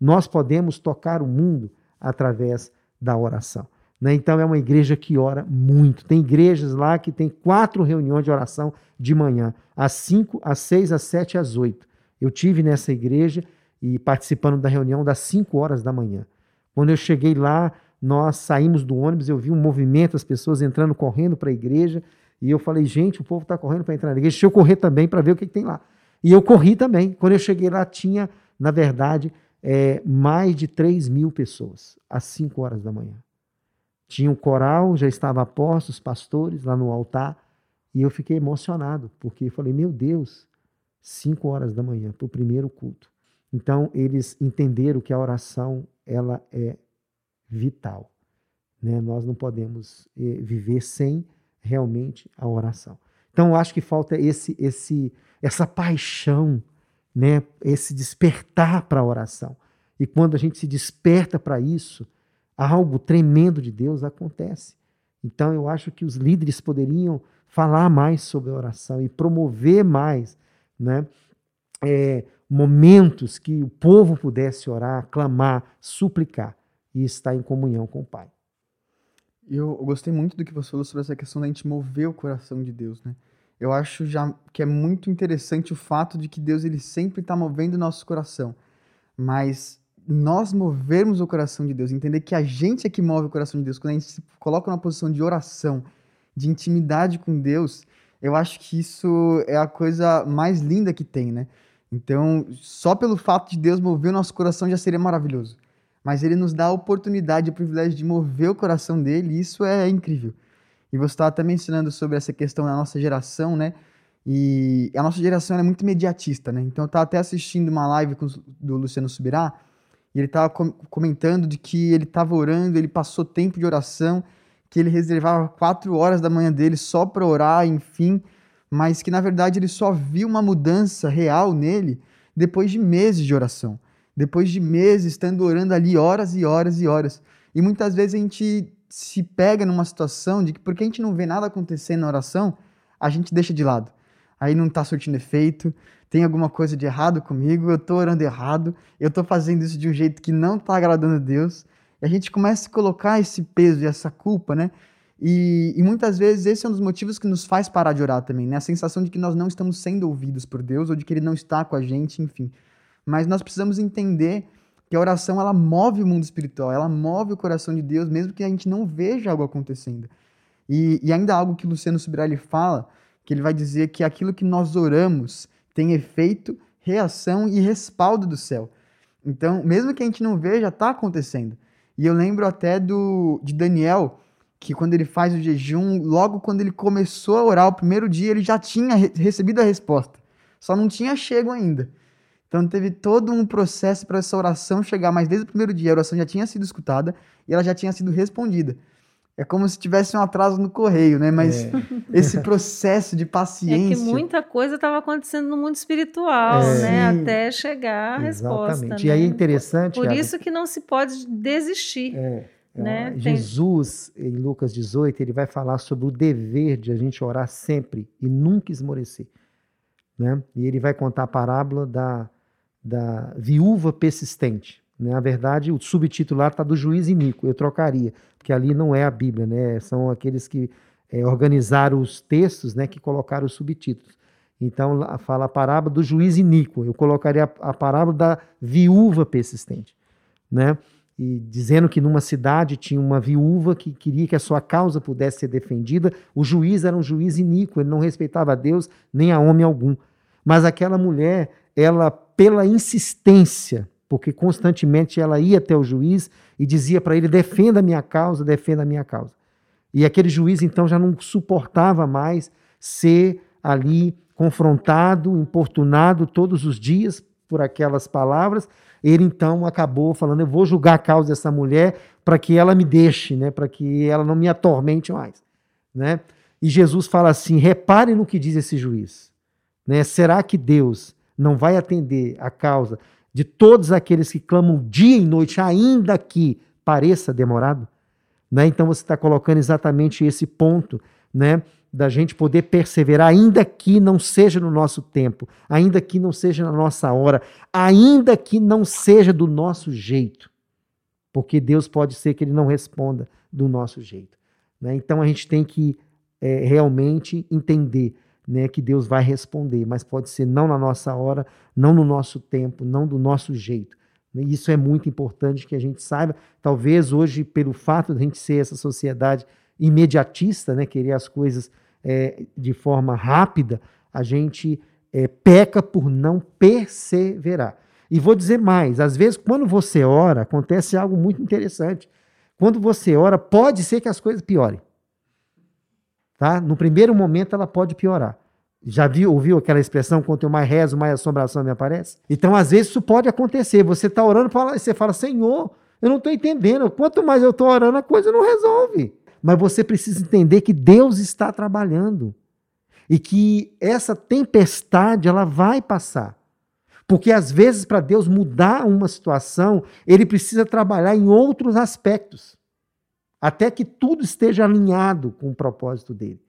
Nós podemos tocar o mundo através da oração. Né? Então é uma igreja que ora muito. Tem igrejas lá que tem quatro reuniões de oração de manhã, às cinco, às seis, às sete, às oito. Eu tive nessa igreja e participando da reunião das cinco horas da manhã. Quando eu cheguei lá, nós saímos do ônibus, eu vi um movimento, as pessoas entrando, correndo para a igreja, e eu falei, gente, o povo está correndo para entrar na igreja, deixa eu correr também para ver o que, que, tem lá. E eu corri também. Quando eu cheguei lá, tinha, na verdade, é, mais de 3 mil pessoas, às 5 horas da manhã. Tinha um coral, já estava a os pastores lá no altar, E eu fiquei emocionado, porque eu falei, meu Deus, 5 horas da manhã, para o primeiro culto. Então, eles entenderam que a oração ela é vital. Né? Nós não podemos eh, viver sem realmente a oração. Então, eu acho que falta esse, esse, essa paixão, né? esse despertar para a oração. E quando a gente se desperta para isso, algo tremendo de Deus acontece. Então, eu acho que os líderes poderiam falar mais sobre a oração e promover mais né? É, momentos que o povo pudesse orar, clamar, suplicar e estar em comunhão com o Pai. Eu gostei muito do que você falou sobre essa questão da gente mover o coração de Deus, né? Eu acho já que é muito interessante o fato de que Deus ele sempre está movendo o nosso coração, mas nós movermos o coração de Deus, entender que a gente é que move o coração de Deus, quando a gente se coloca numa posição de oração, de intimidade com Deus, eu acho que isso é a coisa mais linda que tem, né? Então, só pelo fato de Deus mover o nosso coração já seria maravilhoso. Mas ele nos dá a oportunidade, o privilégio de mover o coração dele, e isso é incrível. E você estava até mencionando sobre essa questão da nossa geração, né? E a nossa geração é muito imediatista, né? Então eu estava até assistindo uma live com, do Luciano Subirá, e ele estava com, comentando de que ele estava orando, ele passou tempo de oração, que ele reservava quatro horas da manhã dele só para orar, enfim, mas que na verdade ele só viu uma mudança real nele depois de meses de oração, depois de meses estando orando ali horas e horas e horas. E muitas vezes a gente se pega numa situação de que porque a gente não vê nada acontecendo na oração, a gente deixa de lado. Aí não está surtindo efeito, tem alguma coisa de errado comigo, eu estou orando errado, eu estou fazendo isso de um jeito que não está agradando a Deus. E a gente começa a colocar esse peso e essa culpa, né? E, e, muitas vezes esse é um dos motivos que nos faz parar de orar também, né? A sensação de que nós não estamos sendo ouvidos por Deus ou de que Ele não está com a gente, enfim. Mas nós precisamos entender que a oração ela move o mundo espiritual, ela move o coração de Deus, mesmo que a gente não veja algo acontecendo. E, e ainda algo que Luciano Subirá fala, que ele vai dizer que aquilo que nós oramos tem efeito, reação e respaldo do céu. Então, mesmo que a gente não veja, está acontecendo. E eu lembro até do de Daniel, que quando ele faz o jejum, logo quando ele começou a orar, o primeiro dia ele já tinha re recebido a resposta. Só não tinha chego ainda. Então teve todo um processo para essa oração chegar, mas desde o primeiro dia a oração já tinha sido escutada e ela já tinha sido respondida. É como se tivesse um atraso no correio, né? Mas é. *laughs* esse processo de paciência. É que muita coisa estava acontecendo no mundo espiritual, é. né? Sim. Até chegar a Exatamente. resposta. E aí é né? interessante. Por isso que não se pode desistir. É. é né? Jesus, em Lucas 18, ele vai falar sobre o dever de a gente orar sempre e nunca esmorecer. Né? E ele vai contar a parábola da, da viúva persistente. Né? Na verdade, o subtítulo lá está do juiz iníquo, eu trocaria, porque ali não é a Bíblia, né? são aqueles que é, organizaram os textos né, que colocaram os subtítulos. Então, fala a parábola do juiz iníquo, eu colocaria a, a parábola da viúva persistente. Né? E dizendo que numa cidade tinha uma viúva que queria que a sua causa pudesse ser defendida, o juiz era um juiz iníquo, ele não respeitava a Deus nem a homem algum. Mas aquela mulher, ela, pela insistência, porque constantemente ela ia até o juiz e dizia para ele: defenda a minha causa, defenda a minha causa. E aquele juiz então já não suportava mais ser ali confrontado, importunado todos os dias por aquelas palavras. Ele então acabou falando: eu vou julgar a causa dessa mulher para que ela me deixe, né, para que ela não me atormente mais, né? E Jesus fala assim: repare no que diz esse juiz, né? Será que Deus não vai atender a causa de todos aqueles que clamam dia e noite, ainda que pareça demorado? Né? Então você está colocando exatamente esse ponto, né? Da gente poder perseverar, ainda que não seja no nosso tempo, ainda que não seja na nossa hora, ainda que não seja do nosso jeito. Porque Deus pode ser que Ele não responda do nosso jeito. Né? Então a gente tem que é, realmente entender né, que Deus vai responder, mas pode ser não na nossa hora, não no nosso tempo, não do nosso jeito. Isso é muito importante que a gente saiba. Talvez hoje, pelo fato de a gente ser essa sociedade imediatista, né, querer as coisas é, de forma rápida, a gente é, peca por não perseverar. E vou dizer mais: às vezes, quando você ora, acontece algo muito interessante. Quando você ora, pode ser que as coisas piorem. Tá? No primeiro momento ela pode piorar. Já viu, ouviu aquela expressão, quanto eu mais rezo, mais assombração me aparece? Então, às vezes, isso pode acontecer. Você está orando e você fala, Senhor, eu não estou entendendo. Quanto mais eu estou orando, a coisa não resolve. Mas você precisa entender que Deus está trabalhando. E que essa tempestade, ela vai passar. Porque às vezes, para Deus mudar uma situação, ele precisa trabalhar em outros aspectos. Até que tudo esteja alinhado com o propósito dele.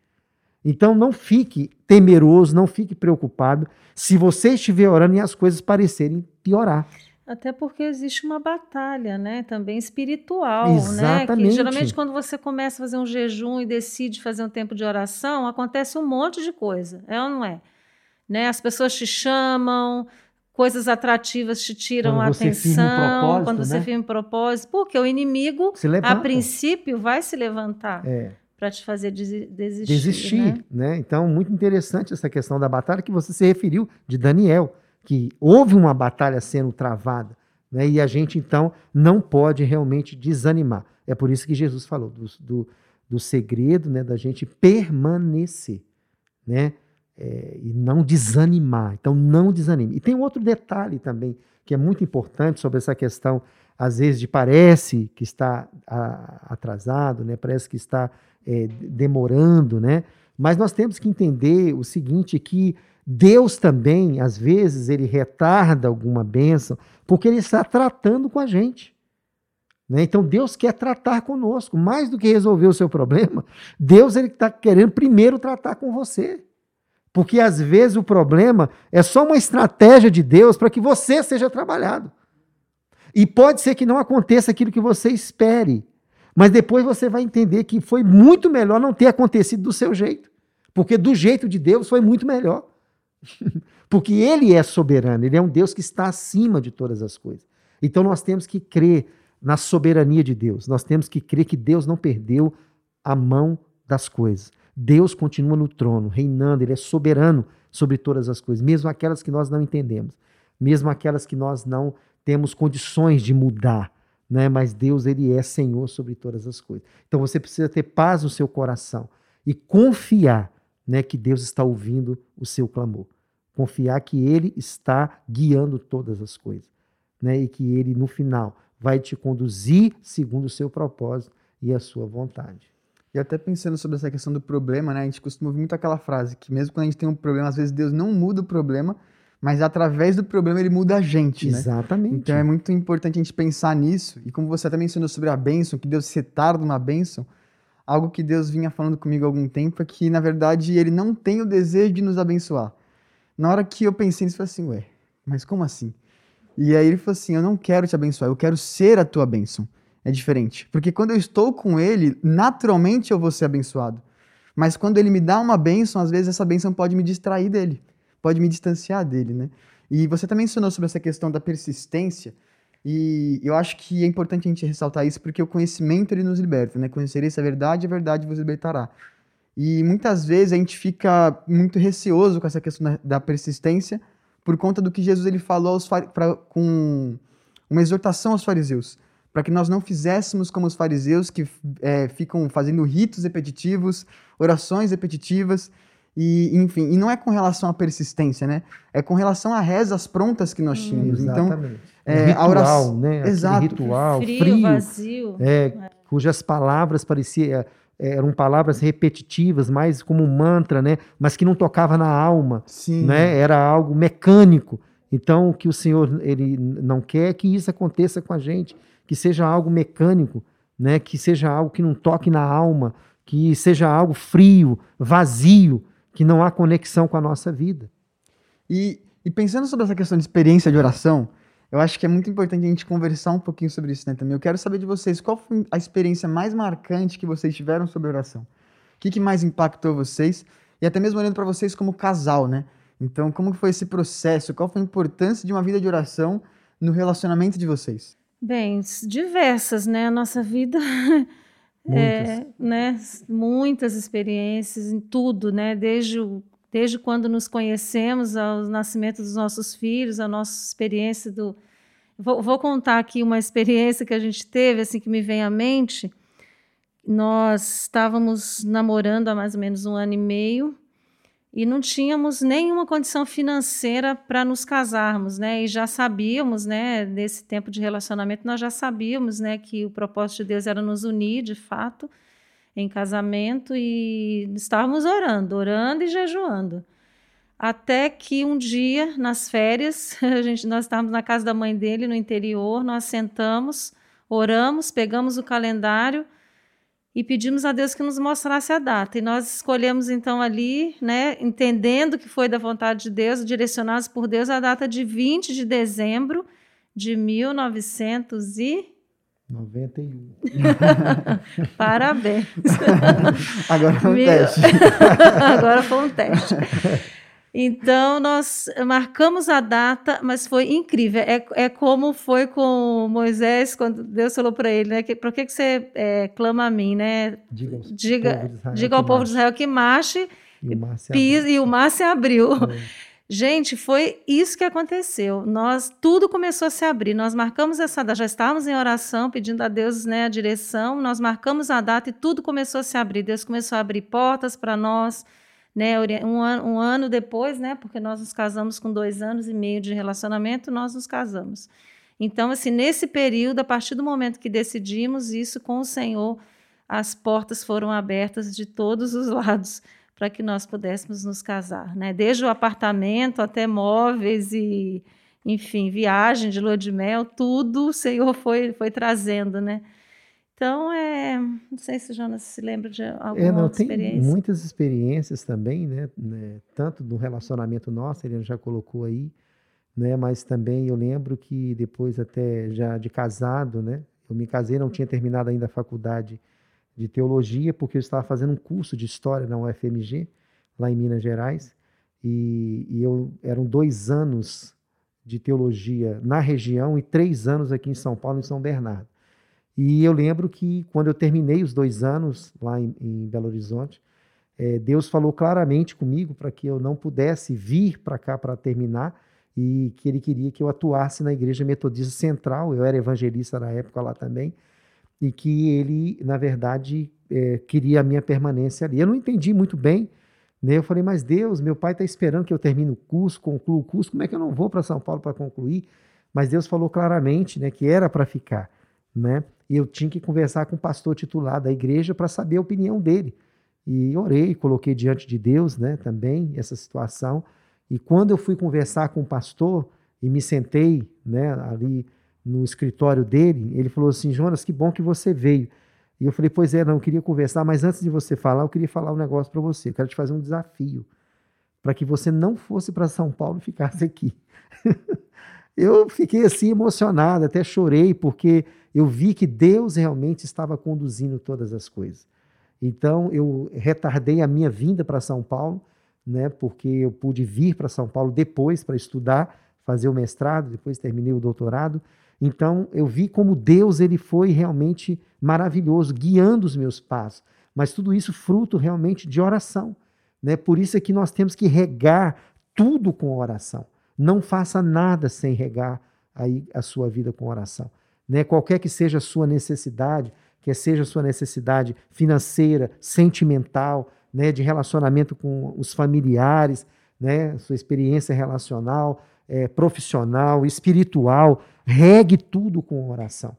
Então não fique temeroso, não fique preocupado se você estiver orando e as coisas parecerem piorar. Até porque existe uma batalha, né? Também espiritual, Exatamente. né? Que geralmente quando você começa a fazer um jejum e decide fazer um tempo de oração, acontece um monte de coisa, é ou não é? Né? As pessoas te chamam, coisas atrativas te tiram a atenção, um quando né? você firma um propósito, porque o inimigo, a princípio, vai se levantar. É para te fazer desistir. Desistir, né? né? Então, muito interessante essa questão da batalha que você se referiu de Daniel, que houve uma batalha sendo travada, né? E a gente então não pode realmente desanimar. É por isso que Jesus falou do, do, do segredo, né, da gente permanecer, né? É, e não desanimar. Então, não desanime. E tem um outro detalhe também que é muito importante sobre essa questão, às vezes, de parece que está atrasado, né? parece que está é, demorando, né? Mas nós temos que entender o seguinte, que Deus também, às vezes, ele retarda alguma bênção, porque ele está tratando com a gente. Né? Então Deus quer tratar conosco, mais do que resolver o seu problema, *laughs* Deus ele está querendo primeiro tratar com você. Porque às vezes o problema é só uma estratégia de Deus para que você seja trabalhado. E pode ser que não aconteça aquilo que você espere. Mas depois você vai entender que foi muito melhor não ter acontecido do seu jeito. Porque do jeito de Deus foi muito melhor. *laughs* porque ele é soberano, ele é um Deus que está acima de todas as coisas. Então nós temos que crer na soberania de Deus. Nós temos que crer que Deus não perdeu a mão das coisas. Deus continua no trono, reinando, ele é soberano sobre todas as coisas, mesmo aquelas que nós não entendemos, mesmo aquelas que nós não temos condições de mudar né? Mas Deus ele é Senhor sobre todas as coisas. Então você precisa ter paz no seu coração e confiar, né, que Deus está ouvindo o seu clamor. Confiar que ele está guiando todas as coisas, né? E que ele no final vai te conduzir segundo o seu propósito e a sua vontade. E até pensando sobre essa questão do problema, né? A gente costuma ouvir muito aquela frase que mesmo quando a gente tem um problema, às vezes Deus não muda o problema, mas através do problema ele muda a gente, né? Exatamente. Então é muito importante a gente pensar nisso. E como você até mencionou sobre a bênção, que Deus se tarda uma bênção, algo que Deus vinha falando comigo há algum tempo é que, na verdade, ele não tem o desejo de nos abençoar. Na hora que eu pensei nisso, eu falei assim, ué, mas como assim? E aí ele falou assim, eu não quero te abençoar, eu quero ser a tua bênção. É diferente. Porque quando eu estou com ele, naturalmente eu vou ser abençoado. Mas quando ele me dá uma bênção, às vezes essa bênção pode me distrair dele pode me distanciar dele, né? E você também mencionou sobre essa questão da persistência, e eu acho que é importante a gente ressaltar isso porque o conhecimento ele nos liberta, né? Conhecereis a verdade, a verdade vos libertará. E muitas vezes a gente fica muito receoso com essa questão da, persistência por conta do que Jesus ele falou aos, pra, com uma exortação aos fariseus, para que nós não fizéssemos como os fariseus que é, ficam fazendo ritos repetitivos, orações repetitivas, e, enfim, e não é com relação à persistência, né? É com relação a rezas prontas que nós tínhamos. Hum, então, exatamente. é, ritual, a oração, né? Exato. ritual frio, frio, vazio. É, é. cujas palavras pareciam é, eram palavras repetitivas, mais como um mantra, né? Mas que não tocava na alma, Sim. né? Era algo mecânico. Então, o que o Senhor ele não quer é que isso aconteça com a gente, que seja algo mecânico, né? Que seja algo que não toque na alma, que seja algo frio, vazio, que não há conexão com a nossa vida. E, e, pensando sobre essa questão de experiência de oração, eu acho que é muito importante a gente conversar um pouquinho sobre isso né, também. Eu quero saber de vocês, qual foi a experiência mais marcante que vocês tiveram sobre oração? O que, que mais impactou vocês? E até mesmo olhando para vocês como casal, né? Então, como foi esse processo? Qual foi a importância de uma vida de oração no relacionamento de vocês? Bem, diversas, né? A nossa vida *laughs* Muitas. É, né, muitas experiências em tudo, né, desde, o, desde quando nos conhecemos, ao nascimento dos nossos filhos, a nossa experiência do... Vou, vou, contar aqui uma experiência que a gente teve, assim, que me vem à mente. nós estávamos namorando há mais ou menos um ano e meio e não tínhamos nenhuma condição financeira para nos casarmos, né? E já sabíamos, né, nesse tempo de relacionamento, nós já sabíamos, né, que o propósito de Deus era nos unir, de fato, em casamento e estávamos orando, orando e jejuando. Até que um dia, nas férias, *laughs* a gente, nós estávamos na casa da mãe dele, no interior, nós sentamos, oramos, pegamos o calendário e pedimos a Deus que nos mostrasse a data. E nós escolhemos então ali, né, entendendo que foi da vontade de Deus, direcionados por Deus, a data de 20 de dezembro de 1991. *laughs* Parabéns. Agora foi um teste. *laughs* Agora foi um teste. *laughs* Então, nós marcamos a data, mas foi incrível. É, é como foi com Moisés, quando Deus falou para ele, né? Que, Por que, que você é, clama a mim, né? Diga, diga, diga ao povo de Israel que marche, e o mar se pisa, e o mar se abriu. É. Gente, foi isso que aconteceu. Nós tudo começou a se abrir. Nós marcamos essa data, já estávamos em oração, pedindo a Deus né, a direção. Nós marcamos a data e tudo começou a se abrir. Deus começou a abrir portas para nós né, um, ano, um ano depois, né, porque nós nos casamos com dois anos e meio de relacionamento, nós nos casamos. Então, assim, nesse período, a partir do momento que decidimos isso com o Senhor, as portas foram abertas de todos os lados para que nós pudéssemos nos casar, né? Desde o apartamento até móveis e, enfim, viagem de lua de mel, tudo o Senhor foi, foi trazendo, né? Então, é, não sei se o Jonas se lembra de alguma É, não, outra tem experiência. muitas experiências também, né, né, Tanto no relacionamento nosso, ele já colocou aí, né? Mas também eu lembro que depois até já de casado, né? Eu me casei, não tinha terminado ainda a faculdade de teologia, porque eu estava fazendo um curso de história na UFMG, lá em Minas Gerais, e, e eu eram dois anos de teologia na região e três anos aqui em São Paulo, em São Bernardo. E eu lembro que quando eu terminei os dois anos lá em, em Belo Horizonte, eh, Deus falou claramente comigo para que eu não pudesse vir para cá para terminar e que Ele queria que eu atuasse na Igreja Metodista Central. Eu era evangelista na época lá também e que Ele, na verdade, eh, queria a minha permanência ali. Eu não entendi muito bem. Né? Eu falei, mas Deus, meu pai está esperando que eu termine o curso, conclua o curso, como é que eu não vou para São Paulo para concluir? Mas Deus falou claramente né, que era para ficar. Né? E eu tinha que conversar com o pastor titular da igreja para saber a opinião dele. E orei, coloquei diante de Deus né, também essa situação. E quando eu fui conversar com o pastor e me sentei né, ali no escritório dele, ele falou assim: Jonas, que bom que você veio. E eu falei: Pois é, não, eu queria conversar, mas antes de você falar, eu queria falar um negócio para você. Eu quero te fazer um desafio para que você não fosse para São Paulo e ficasse aqui. *laughs* eu fiquei assim emocionado, até chorei, porque eu vi que Deus realmente estava conduzindo todas as coisas. Então eu retardei a minha vinda para São Paulo, né, porque eu pude vir para São Paulo depois para estudar, fazer o mestrado, depois terminei o doutorado. Então eu vi como Deus ele foi realmente maravilhoso, guiando os meus passos. Mas tudo isso fruto realmente de oração, né? Por isso é que nós temos que regar tudo com oração. Não faça nada sem regar aí a sua vida com oração. Né? Qualquer que seja a sua necessidade, que seja a sua necessidade financeira, sentimental, né? de relacionamento com os familiares, né? sua experiência relacional, é, profissional, espiritual, regue tudo com oração.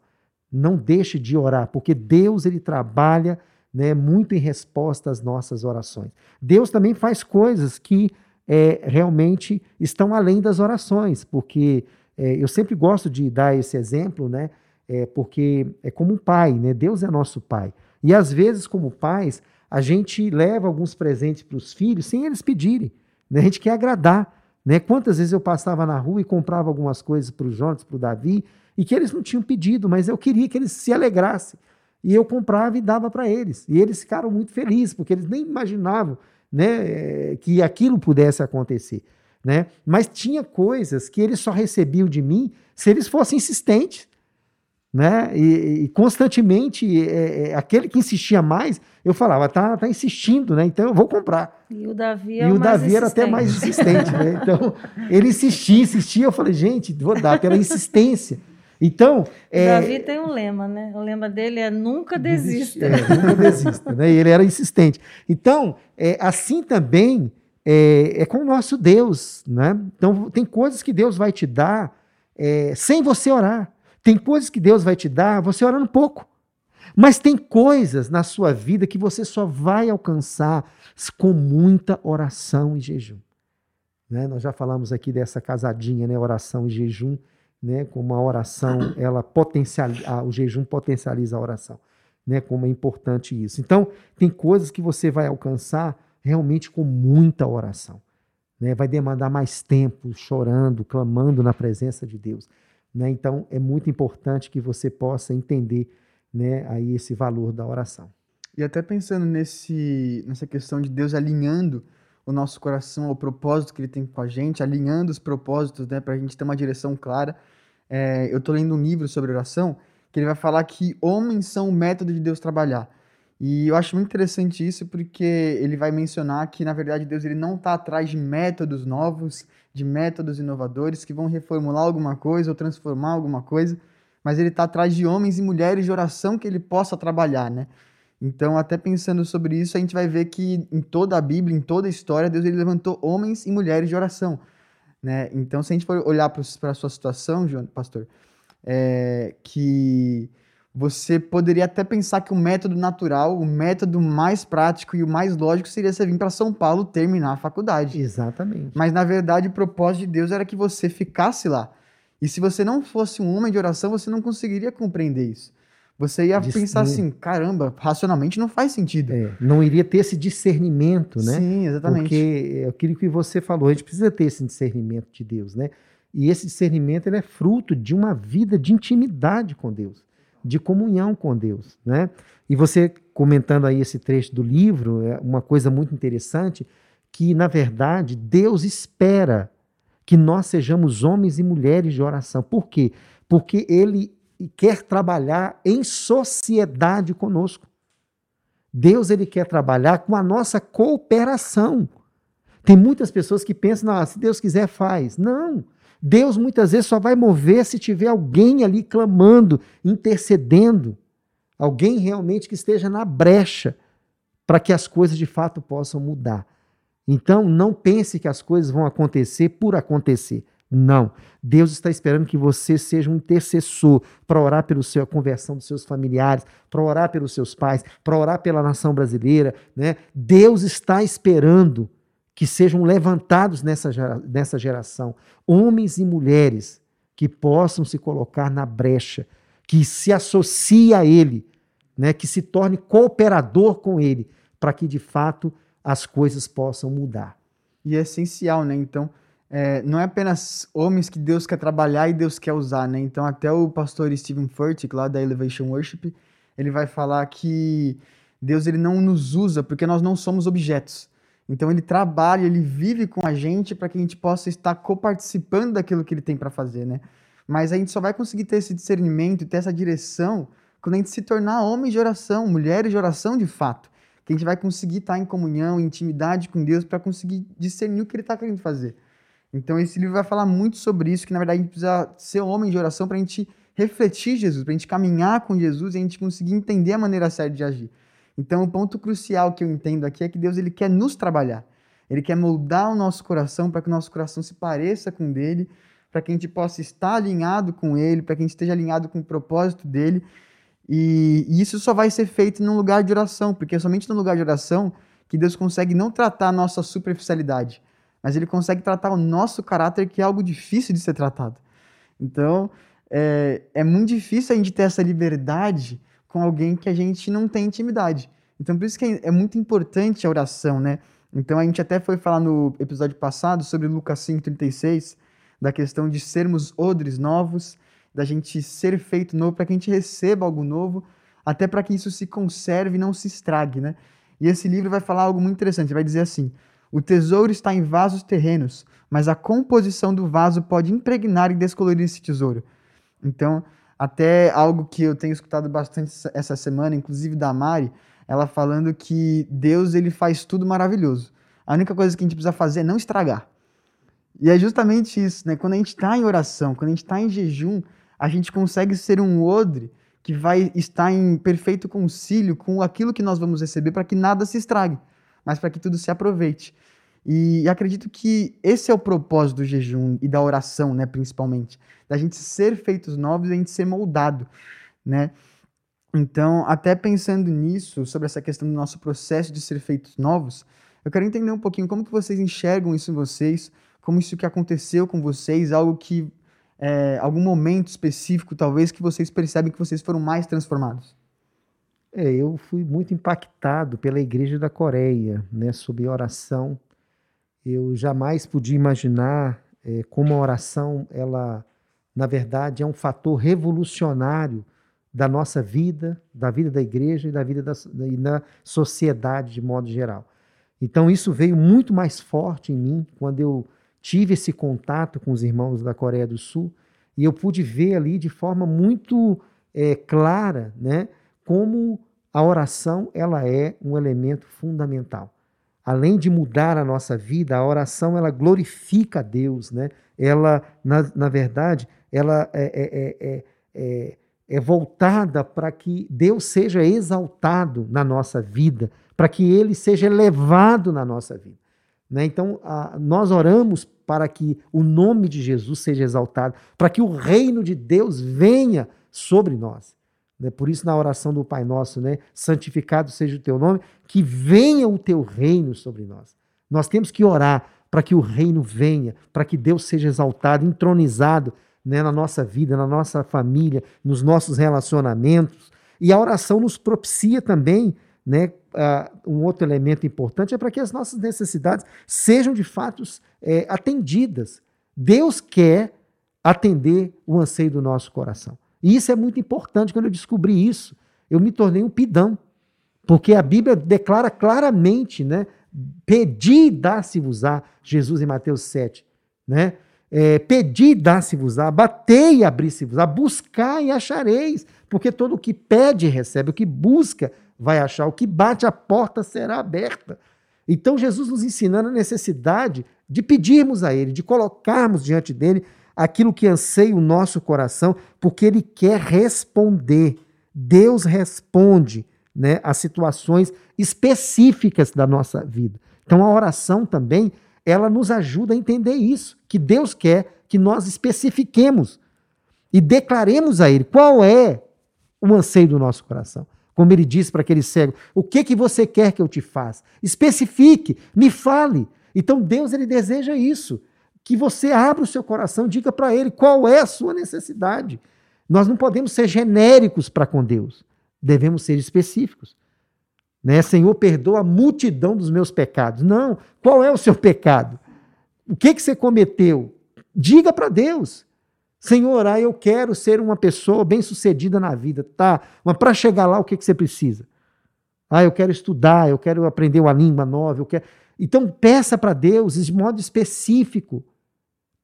Não deixe de orar, porque Deus ele trabalha né, muito em resposta às nossas orações. Deus também faz coisas que é, realmente estão além das orações, porque é, eu sempre gosto de dar esse exemplo, né? É, porque é como um pai, né? Deus é nosso pai. E às vezes, como pais, a gente leva alguns presentes para os filhos sem eles pedirem. Né? A gente quer agradar. Né? Quantas vezes eu passava na rua e comprava algumas coisas para o Jonas, para o Davi, e que eles não tinham pedido, mas eu queria que eles se alegrassem. E eu comprava e dava para eles. E eles ficaram muito felizes, porque eles nem imaginavam né, que aquilo pudesse acontecer. Né? Mas tinha coisas que eles só recebiam de mim se eles fossem insistentes. Né? E, e constantemente, é, é, aquele que insistia mais, eu falava, tá, tá insistindo, né? então eu vou comprar. E o Davi, é e o Davi era até mais insistente. Né? Então, ele insistia, insistia, eu falei, gente, vou dar pela insistência. Então, é, Davi tem um lema, né? O lema dele é nunca desista. É, nunca desista, né? E ele era insistente. Então, é, assim também é, é, com o nosso Deus, né? Então, tem coisas que Deus vai te dar é, sem você orar. Tem coisas que Deus vai te dar você orando pouco. Mas tem coisas na sua vida que você só vai alcançar com muita oração e jejum. Né? Nós já falamos aqui dessa casadinha, né? Oração e jejum né, como a oração, ela potencializa, o jejum potencializa a oração, né, como é importante isso. Então, tem coisas que você vai alcançar realmente com muita oração, né, vai demandar mais tempo chorando, clamando na presença de Deus, né, então é muito importante que você possa entender, né, aí esse valor da oração. E até pensando nesse, nessa questão de Deus alinhando o nosso coração ao propósito que ele tem com a gente, alinhando os propósitos, né, para a gente ter uma direção clara. É, eu estou lendo um livro sobre oração que ele vai falar que homens são o método de Deus trabalhar. E eu acho muito interessante isso porque ele vai mencionar que, na verdade, Deus ele não está atrás de métodos novos, de métodos inovadores que vão reformular alguma coisa ou transformar alguma coisa, mas ele está atrás de homens e mulheres de oração que ele possa trabalhar, né? Então, até pensando sobre isso, a gente vai ver que em toda a Bíblia, em toda a história, Deus ele levantou homens e mulheres de oração. Né? Então, se a gente for olhar para a sua situação, João, pastor, é, que você poderia até pensar que o método natural, o método mais prático e o mais lógico seria você vir para São Paulo terminar a faculdade. Exatamente. Mas, na verdade, o propósito de Deus era que você ficasse lá. E se você não fosse um homem de oração, você não conseguiria compreender isso você ia pensar assim, caramba, racionalmente não faz sentido. É, não iria ter esse discernimento, né? Sim, exatamente. Porque é aquilo que você falou, a gente precisa ter esse discernimento de Deus, né? E esse discernimento ele é fruto de uma vida de intimidade com Deus, de comunhão com Deus, né? E você comentando aí esse trecho do livro, é uma coisa muito interessante, que na verdade Deus espera que nós sejamos homens e mulheres de oração. Por quê? Porque ele quer trabalhar em sociedade conosco. Deus ele quer trabalhar com a nossa cooperação. Tem muitas pessoas que pensam, não, se Deus quiser, faz. Não. Deus muitas vezes só vai mover se tiver alguém ali clamando, intercedendo, alguém realmente que esteja na brecha para que as coisas de fato possam mudar. Então, não pense que as coisas vão acontecer por acontecer. Não. Deus está esperando que você seja um intercessor para orar pela conversão dos seus familiares, para orar pelos seus pais, para orar pela nação brasileira. Né? Deus está esperando que sejam levantados nessa, nessa geração homens e mulheres que possam se colocar na brecha, que se associe a Ele, né? que se torne cooperador com Ele, para que de fato as coisas possam mudar. E é essencial, né? Então é, não é apenas homens que Deus quer trabalhar e Deus quer usar, né? Então, até o pastor Stephen Furtick, lá da Elevation Worship, ele vai falar que Deus ele não nos usa porque nós não somos objetos. Então, ele trabalha, ele vive com a gente para que a gente possa estar coparticipando daquilo que ele tem para fazer, né? Mas a gente só vai conseguir ter esse discernimento ter essa direção quando a gente se tornar homens de oração, mulheres de oração de fato. Que a gente vai conseguir estar em comunhão, em intimidade com Deus para conseguir discernir o que ele está querendo fazer. Então esse livro vai falar muito sobre isso, que na verdade a gente precisa ser homem de oração para a gente refletir Jesus, para a gente caminhar com Jesus e a gente conseguir entender a maneira certa de agir. Então o ponto crucial que eu entendo aqui é que Deus ele quer nos trabalhar. Ele quer moldar o nosso coração para que o nosso coração se pareça com o dele, para que a gente possa estar alinhado com ele, para que a gente esteja alinhado com o propósito dele. E, e isso só vai ser feito num lugar de oração, porque é somente no lugar de oração que Deus consegue não tratar a nossa superficialidade, mas ele consegue tratar o nosso caráter, que é algo difícil de ser tratado. Então, é, é muito difícil a gente ter essa liberdade com alguém que a gente não tem intimidade. Então, por isso que é, é muito importante a oração, né? Então, a gente até foi falar no episódio passado sobre Lucas 5,36, da questão de sermos odres novos, da gente ser feito novo, para que a gente receba algo novo, até para que isso se conserve e não se estrague, né? E esse livro vai falar algo muito interessante, vai dizer assim: o tesouro está em vasos terrenos, mas a composição do vaso pode impregnar e descolorir esse tesouro. Então, até algo que eu tenho escutado bastante essa semana, inclusive da Mari, ela falando que Deus ele faz tudo maravilhoso. A única coisa que a gente precisa fazer é não estragar. E é justamente isso, né? Quando a gente está em oração, quando a gente está em jejum, a gente consegue ser um odre que vai estar em perfeito concílio com aquilo que nós vamos receber para que nada se estrague, mas para que tudo se aproveite. E acredito que esse é o propósito do jejum e da oração, né, principalmente, da gente ser feitos novos e a gente ser moldado, né? Então, até pensando nisso, sobre essa questão do nosso processo de ser feitos novos, eu quero entender um pouquinho como que vocês enxergam isso em vocês, como isso que aconteceu com vocês, algo que é, algum momento específico, talvez, que vocês percebem que vocês foram mais transformados. É, eu fui muito impactado pela Igreja da Coreia, né, sobre oração. Eu jamais podia imaginar é, como a oração, ela, na verdade, é um fator revolucionário da nossa vida, da vida da igreja e da vida da, e da sociedade de modo geral. Então isso veio muito mais forte em mim quando eu tive esse contato com os irmãos da Coreia do Sul e eu pude ver ali de forma muito é, clara, né, como a oração ela é um elemento fundamental. Além de mudar a nossa vida, a oração ela glorifica a Deus, né? Ela, na, na verdade, ela é, é, é, é é voltada para que Deus seja exaltado na nossa vida, para que Ele seja elevado na nossa vida. Né? Então, a, nós oramos para que o nome de Jesus seja exaltado, para que o reino de Deus venha sobre nós. Né? Por isso, na oração do Pai Nosso, né? santificado seja o teu nome, que venha o teu reino sobre nós. Nós temos que orar para que o reino venha, para que Deus seja exaltado, entronizado né, na nossa vida, na nossa família, nos nossos relacionamentos. E a oração nos propicia também, né, uh, um outro elemento importante é para que as nossas necessidades sejam de fato é, atendidas. Deus quer atender o anseio do nosso coração. E isso é muito importante. Quando eu descobri isso, eu me tornei um pidão. Porque a Bíblia declara claramente, né? Pedi e dá-se-vos-á, Jesus em Mateus 7, né? é, pedi e dá-se-vos-á, batei e abri-se-vos-á, buscai e achareis, porque todo o que pede recebe, o que busca vai achar, o que bate a porta será aberta. Então Jesus nos ensinando a necessidade de pedirmos a Ele, de colocarmos diante dele aquilo que anseia o nosso coração, porque Ele quer responder. Deus responde né, às situações específicas da nossa vida. Então a oração também ela nos ajuda a entender isso, que Deus quer que nós especifiquemos e declaremos a Ele qual é o anseio do nosso coração. Como ele disse para aquele cego, o que que você quer que eu te faça? Especifique, me fale. Então Deus ele deseja isso, que você abra o seu coração, diga para ele qual é a sua necessidade. Nós não podemos ser genéricos para com Deus, devemos ser específicos. Né? Senhor, perdoa a multidão dos meus pecados. Não. Qual é o seu pecado? O que, que você cometeu? Diga para Deus. Senhor, ah, eu quero ser uma pessoa bem-sucedida na vida. Tá, mas para chegar lá, o que, que você precisa? Ah, eu quero estudar, eu quero aprender uma língua nova, eu quero... Então peça para Deus de modo específico,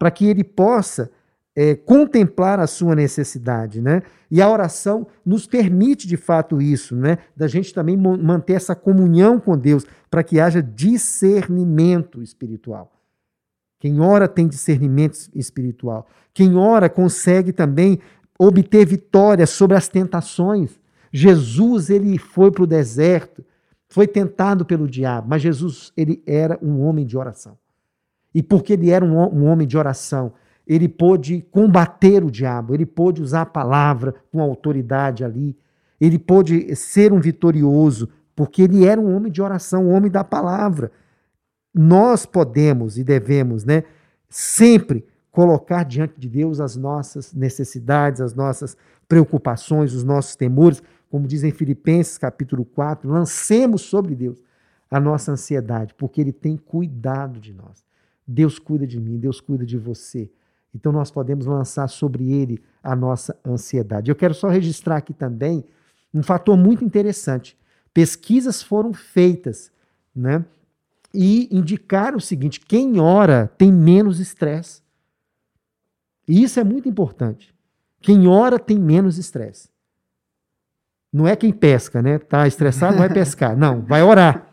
para que Ele possa é, contemplar a sua necessidade, né? E a oração nos permite de fato isso, né? Da gente também manter essa comunhão com Deus para que haja discernimento espiritual. Quem ora tem discernimento espiritual. Quem ora consegue também obter vitória sobre as tentações. Jesus ele foi para o deserto, foi tentado pelo diabo, mas Jesus ele era um homem de oração. E porque ele era um, um homem de oração, ele pôde combater o diabo, ele pôde usar a palavra com autoridade ali, ele pôde ser um vitorioso, porque ele era um homem de oração, um homem da palavra. Nós podemos e devemos, né, sempre colocar diante de Deus as nossas necessidades, as nossas preocupações, os nossos temores, como diz em Filipenses capítulo 4, lancemos sobre Deus a nossa ansiedade, porque ele tem cuidado de nós. Deus cuida de mim, Deus cuida de você. Então nós podemos lançar sobre ele a nossa ansiedade. Eu quero só registrar aqui também um fator muito interessante. Pesquisas foram feitas, né? E indicaram o seguinte: quem ora tem menos estresse. E isso é muito importante. Quem ora tem menos estresse. Não é quem pesca, né? Tá estressado, vai pescar. Não, vai orar.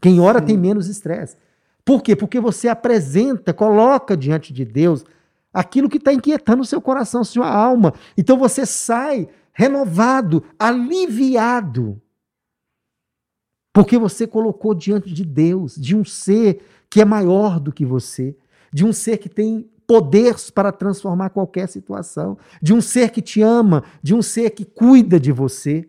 Quem ora Sim. tem menos estresse. Por quê? Porque você apresenta, coloca diante de Deus aquilo que está inquietando o seu coração, sua alma. Então você sai renovado, aliviado. Porque você colocou diante de Deus, de um ser que é maior do que você, de um ser que tem poder para transformar qualquer situação, de um ser que te ama, de um ser que cuida de você.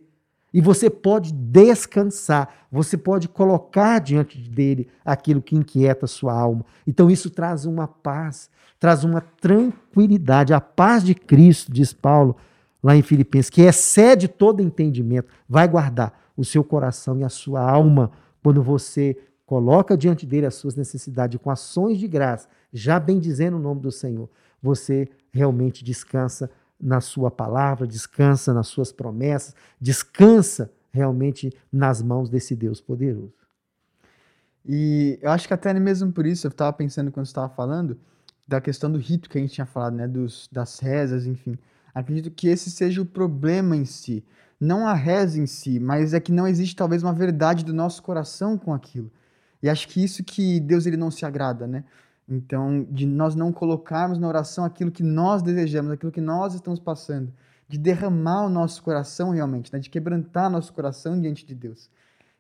E você pode descansar, você pode colocar diante dele aquilo que inquieta sua alma. Então isso traz uma paz, traz uma tranquilidade. A paz de Cristo, diz Paulo lá em Filipenses, que excede todo entendimento, vai guardar o seu coração e a sua alma quando você coloca diante dele as suas necessidades com ações de graça, já bem dizendo o nome do Senhor. Você realmente descansa na sua palavra, descansa nas suas promessas, descansa realmente nas mãos desse Deus poderoso. E eu acho que até mesmo por isso, eu estava pensando quando você estava falando, da questão do rito que a gente tinha falado, né, dos, das rezas, enfim. Acredito que esse seja o problema em si. Não a reza em si, mas é que não existe talvez uma verdade do nosso coração com aquilo. E acho que isso que Deus ele não se agrada, né? Então, de nós não colocarmos na oração aquilo que nós desejamos, aquilo que nós estamos passando, de derramar o nosso coração realmente, né? de quebrantar nosso coração diante de Deus.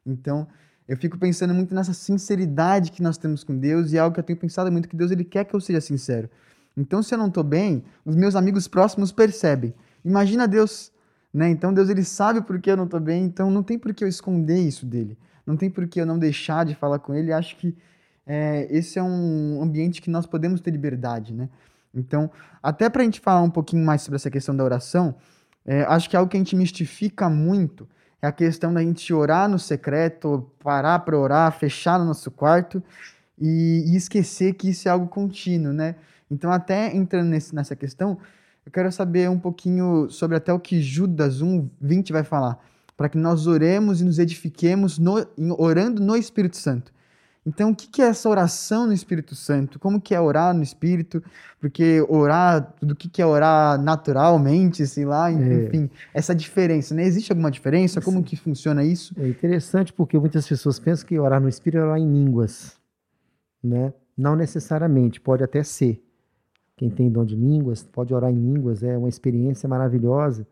Então, eu fico pensando muito nessa sinceridade que nós temos com Deus e é algo que eu tenho pensado muito que Deus ele quer que eu seja sincero. Então, se eu não estou bem, os meus amigos próximos percebem. Imagina Deus, né? Então Deus ele sabe por que eu não estou bem, então não tem por que eu esconder isso dele. Não tem por que eu não deixar de falar com ele. Acho que é, esse é um ambiente que nós podemos ter liberdade, né? Então, até para a gente falar um pouquinho mais sobre essa questão da oração, é, acho que algo que a gente mistifica muito é a questão da gente orar no secreto, parar para orar, fechar no nosso quarto e, e, esquecer que isso é algo contínuo, né? Então, até entrando nesse, nessa questão, eu quero saber um pouquinho sobre até o que Judas 1, 20 vai falar, para que nós oremos e nos edifiquemos no, orando no Espírito Santo. Então, o que é essa oração no Espírito Santo? Como que é orar no Espírito? Porque orar, do que é orar naturalmente, sei lá, é. enfim, é. essa diferença, né? Existe alguma diferença? Como Sim. que funciona isso? É interessante porque muitas pessoas pensam que orar no Espírito é orar em línguas, né? Não necessariamente, pode até ser. Quem tem dom de línguas pode orar em línguas, é uma experiência maravilhosa,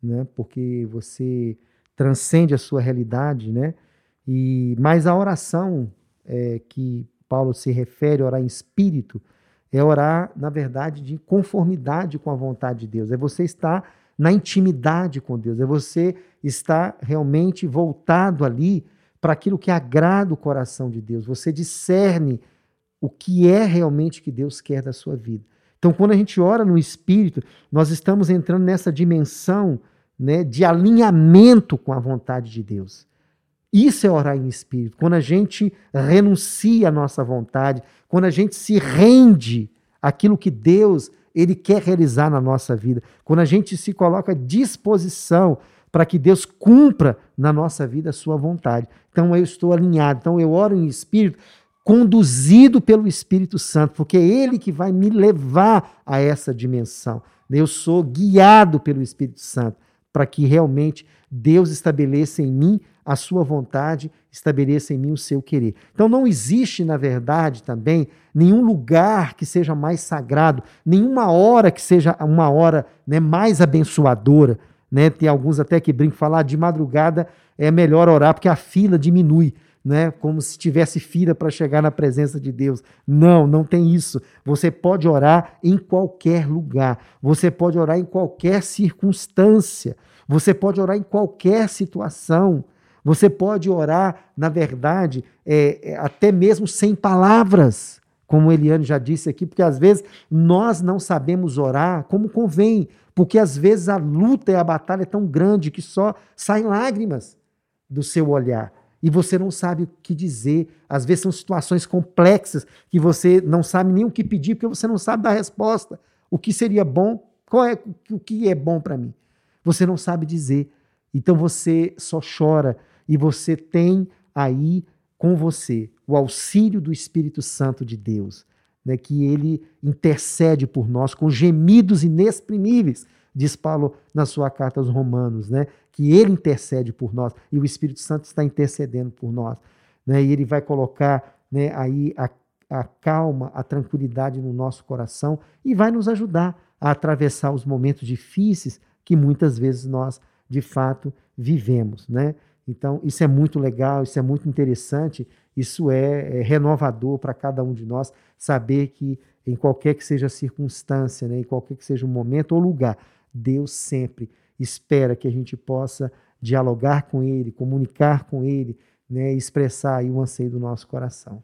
né? Porque você transcende a sua realidade, né? E mas a oração é, que Paulo se refere, orar em espírito, é orar, na verdade, de conformidade com a vontade de Deus. É você estar na intimidade com Deus, é você estar realmente voltado ali para aquilo que agrada o coração de Deus. Você discerne o que é realmente que Deus quer da sua vida. Então, quando a gente ora no Espírito, nós estamos entrando nessa dimensão né, de alinhamento com a vontade de Deus. Isso é orar em espírito. Quando a gente renuncia à nossa vontade, quando a gente se rende àquilo que Deus ele quer realizar na nossa vida, quando a gente se coloca à disposição para que Deus cumpra na nossa vida a sua vontade. Então eu estou alinhado. Então eu oro em espírito, conduzido pelo Espírito Santo, porque é ele que vai me levar a essa dimensão. Eu sou guiado pelo Espírito Santo para que realmente Deus estabeleça em mim a sua vontade, estabeleça em mim o seu querer. Então não existe, na verdade, também nenhum lugar que seja mais sagrado, nenhuma hora que seja uma hora né, mais abençoadora. Né? Tem alguns até que brincam falar ah, de madrugada é melhor orar porque a fila diminui. Né, como se tivesse fila para chegar na presença de Deus. Não, não tem isso. Você pode orar em qualquer lugar. Você pode orar em qualquer circunstância. Você pode orar em qualquer situação. Você pode orar, na verdade, é, é, até mesmo sem palavras, como Eliane já disse aqui, porque às vezes nós não sabemos orar como convém, porque às vezes a luta e a batalha é tão grande que só saem lágrimas do seu olhar e você não sabe o que dizer. Às vezes são situações complexas que você não sabe nem o que pedir, porque você não sabe dar resposta. O que seria bom? Qual é o que é bom para mim? Você não sabe dizer. Então você só chora e você tem aí com você o auxílio do Espírito Santo de Deus, né, que ele intercede por nós com gemidos inexprimíveis, diz Paulo na sua carta aos Romanos, né, que ele intercede por nós e o Espírito Santo está intercedendo por nós. Né, e ele vai colocar né, aí a, a calma, a tranquilidade no nosso coração e vai nos ajudar a atravessar os momentos difíceis que muitas vezes nós, de fato, vivemos, né? Então, isso é muito legal, isso é muito interessante, isso é, é renovador para cada um de nós saber que em qualquer que seja a circunstância, né, em qualquer que seja o momento ou lugar, Deus sempre espera que a gente possa dialogar com Ele, comunicar com Ele, né, expressar o anseio do nosso coração.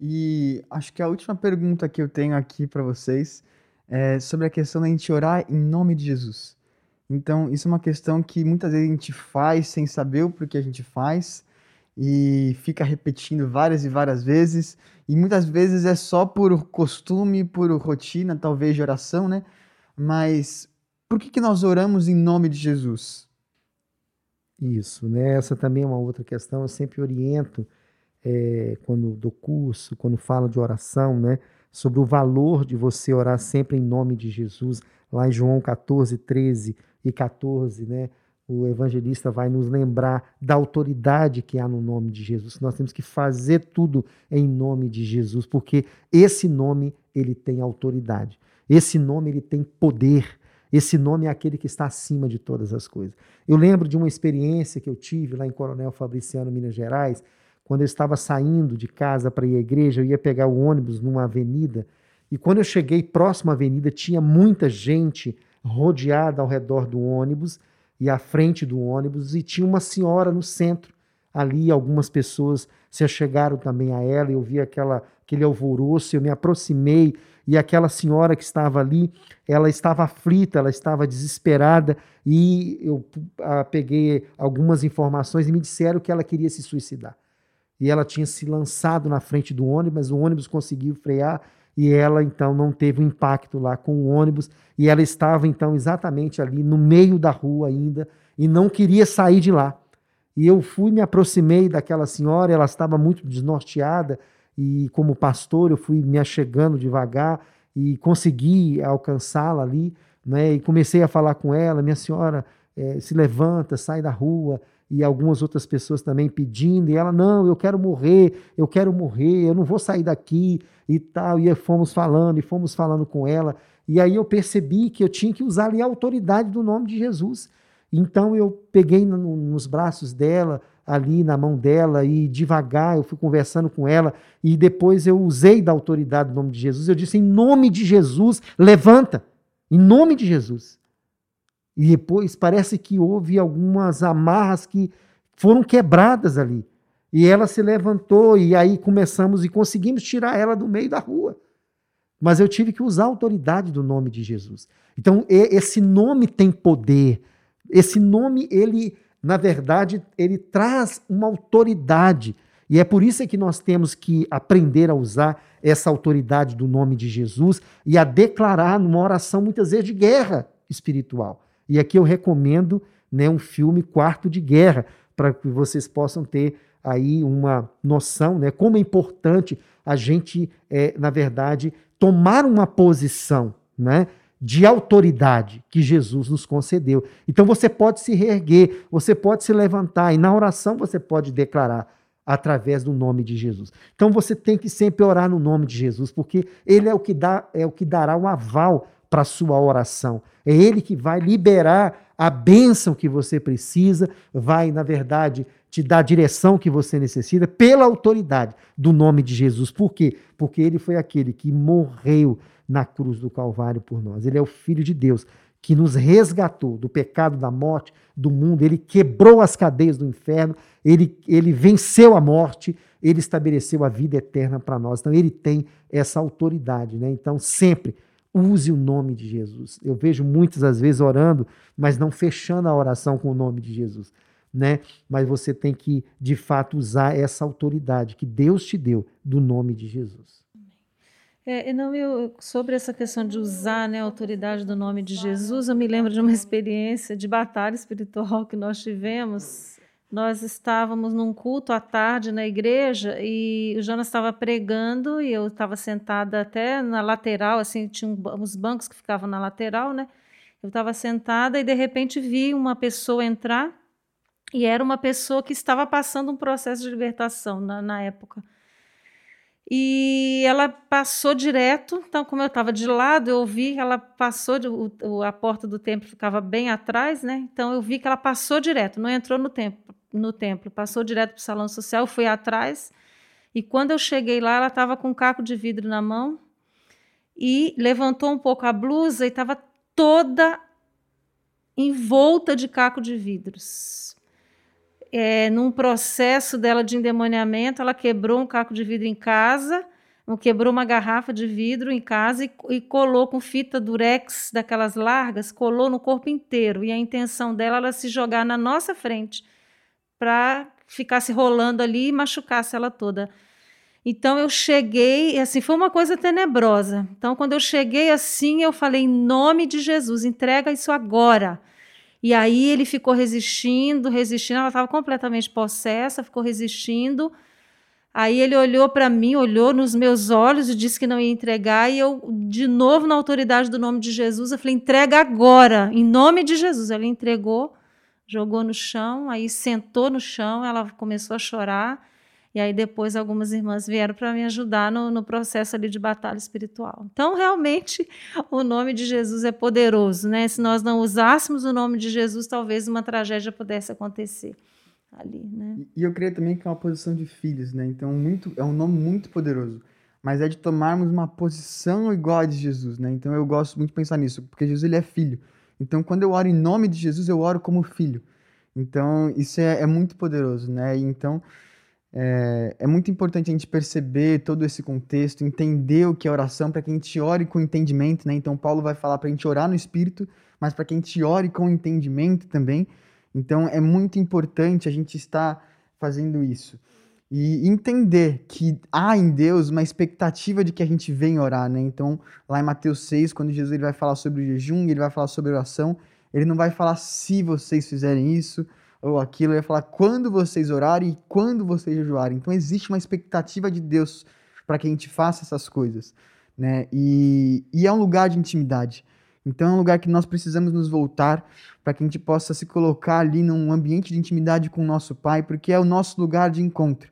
E acho que a última pergunta que eu tenho aqui para vocês é sobre a questão da gente orar em nome de Jesus. Então, isso é uma questão que muitas vezes a gente faz sem saber o porquê a gente faz e fica repetindo várias e várias vezes, e muitas vezes é só por costume, por rotina, talvez de oração, né? Mas por que, que nós oramos em nome de Jesus? Isso, né? Essa também é uma outra questão. Eu sempre oriento, é, quando dou curso, quando falo de oração, né? Sobre o valor de você orar sempre em nome de Jesus. Lá em João 14, 13 e 14, né? O evangelista vai nos lembrar da autoridade que há no nome de Jesus. Nós temos que fazer tudo em nome de Jesus, porque esse nome ele tem autoridade. Esse nome ele tem poder. Esse nome é aquele que está acima de todas as coisas. Eu lembro de uma experiência que eu tive lá em Coronel Fabriciano, Minas Gerais, quando eu estava saindo de casa para ir à igreja, eu ia pegar o ônibus numa avenida, e quando eu cheguei próximo à avenida, tinha muita gente rodeada ao redor do ônibus e à frente do ônibus, e tinha uma senhora no centro. Ali algumas pessoas se achegaram também a ela, eu vi aquela, aquele alvoroço, eu me aproximei e aquela senhora que estava ali, ela estava aflita, ela estava desesperada e eu ah, peguei algumas informações e me disseram que ela queria se suicidar. E ela tinha se lançado na frente do ônibus, mas o ônibus conseguiu frear e ela então não teve um impacto lá com o ônibus e ela estava então exatamente ali no meio da rua ainda e não queria sair de lá. E eu fui, me aproximei daquela senhora, ela estava muito desnorteada e como pastor eu fui me achegando devagar e consegui alcançá-la ali, né? E comecei a falar com ela, minha senhora, é, se levanta, sai da rua e algumas outras pessoas também pedindo, e ela, não, eu quero morrer, eu quero morrer, eu não vou sair daqui e tal. E fomos falando, e fomos falando com ela, e aí eu percebi que eu tinha que usar ali a autoridade do nome de Jesus. Então eu peguei no, nos braços dela, ali na mão dela e devagar eu fui conversando com ela e depois eu usei da autoridade do nome de Jesus. Eu disse: em nome de Jesus, levanta, em nome de Jesus. E depois parece que houve algumas amarras que foram quebradas ali. E ela se levantou e aí começamos e conseguimos tirar ela do meio da rua. Mas eu tive que usar a autoridade do nome de Jesus. Então, esse nome tem poder. Esse nome, ele na verdade, ele traz uma autoridade. E é por isso que nós temos que aprender a usar essa autoridade do nome de Jesus e a declarar numa oração, muitas vezes, de guerra espiritual. E aqui eu recomendo né, um filme Quarto de Guerra, para que vocês possam ter aí uma noção, né, como é importante a gente, é, na verdade, tomar uma posição, né? De autoridade que Jesus nos concedeu. Então você pode se reerguer, você pode se levantar e na oração você pode declarar através do nome de Jesus. Então você tem que sempre orar no nome de Jesus, porque ele é o que dá é o que dará o aval para a sua oração. É ele que vai liberar a bênção que você precisa, vai, na verdade, te dar a direção que você necessita pela autoridade do nome de Jesus. Por quê? Porque ele foi aquele que morreu na cruz do Calvário por nós. Ele é o Filho de Deus que nos resgatou do pecado, da morte, do mundo. Ele quebrou as cadeias do inferno, ele, ele venceu a morte, ele estabeleceu a vida eterna para nós. Então, ele tem essa autoridade. Né? Então, sempre use o nome de Jesus. Eu vejo muitas às vezes orando, mas não fechando a oração com o nome de Jesus. Né? Mas você tem que, de fato, usar essa autoridade que Deus te deu do nome de Jesus. É, não, eu, sobre essa questão de usar né, a autoridade do nome de Jesus, eu me lembro de uma experiência de batalha espiritual que nós tivemos. Nós estávamos num culto à tarde na igreja e o Jonas estava pregando e eu estava sentada até na lateral, assim, tinha uns bancos que ficavam na lateral, né? Eu estava sentada e de repente vi uma pessoa entrar e era uma pessoa que estava passando um processo de libertação na, na época. E ela passou direto, então, como eu estava de lado, eu vi que ela passou, de, o, a porta do templo ficava bem atrás, né? Então, eu vi que ela passou direto, não entrou no templo, no templo passou direto para o salão social, fui atrás. E quando eu cheguei lá, ela estava com um caco de vidro na mão e levantou um pouco a blusa e estava toda envolta de caco de vidros. É, num processo dela de endemoniamento, ela quebrou um caco de vidro em casa, quebrou uma garrafa de vidro em casa e, e, colou com fita durex daquelas largas, colou no corpo inteiro. E a intenção dela era se jogar na nossa frente para ficar se rolando ali e machucasse ela toda. Então eu cheguei, assim, foi uma coisa tenebrosa. Então quando eu cheguei assim, eu falei em nome de Jesus, entrega isso agora. E aí ele ficou resistindo, resistindo, ela estava completamente possessa, ficou resistindo. Aí ele olhou para mim, olhou nos meus olhos e disse que não ia entregar. E eu, de novo, na autoridade do nome de Jesus, eu falei: entrega agora, em nome de Jesus. Ele entregou, jogou no chão, aí sentou no chão, ela começou a chorar. E aí depois algumas irmãs vieram para me ajudar no, no, processo ali de batalha espiritual. Então, realmente, o nome de Jesus é poderoso, né? Se nós não usássemos o nome de Jesus, talvez uma tragédia pudesse acontecer ali, né? E eu creio também que é uma posição de filhos, né? Então, muito, é um nome muito poderoso. Mas é de tomarmos uma posição igual a de Jesus, né? Então, eu gosto muito de pensar nisso, porque Jesus ele é filho. Então, quando eu oro em nome de Jesus, eu oro como filho. Então, isso é, é muito poderoso, né? Então, é, é, muito importante a gente perceber todo esse contexto, entender o que é oração, para que a gente ore com entendimento, né? Então, Paulo vai falar para a gente orar no Espírito, mas para que a gente ore com entendimento também. Então, é muito importante a gente estar fazendo isso. E entender que há em Deus uma expectativa de que a gente venha orar, né? Então, lá em Mateus 6, quando Jesus ele vai falar sobre o jejum, ele vai falar sobre oração, ele não vai falar se vocês fizerem isso, ou aquilo, ele ia falar quando vocês orarem e quando vocês jejuarem. Então existe uma expectativa de Deus para que a gente faça essas coisas, né? E, e é um lugar de intimidade. Então é um lugar que nós precisamos nos voltar para que a gente possa se colocar ali num ambiente de intimidade com o nosso Pai, porque é o nosso lugar de encontro.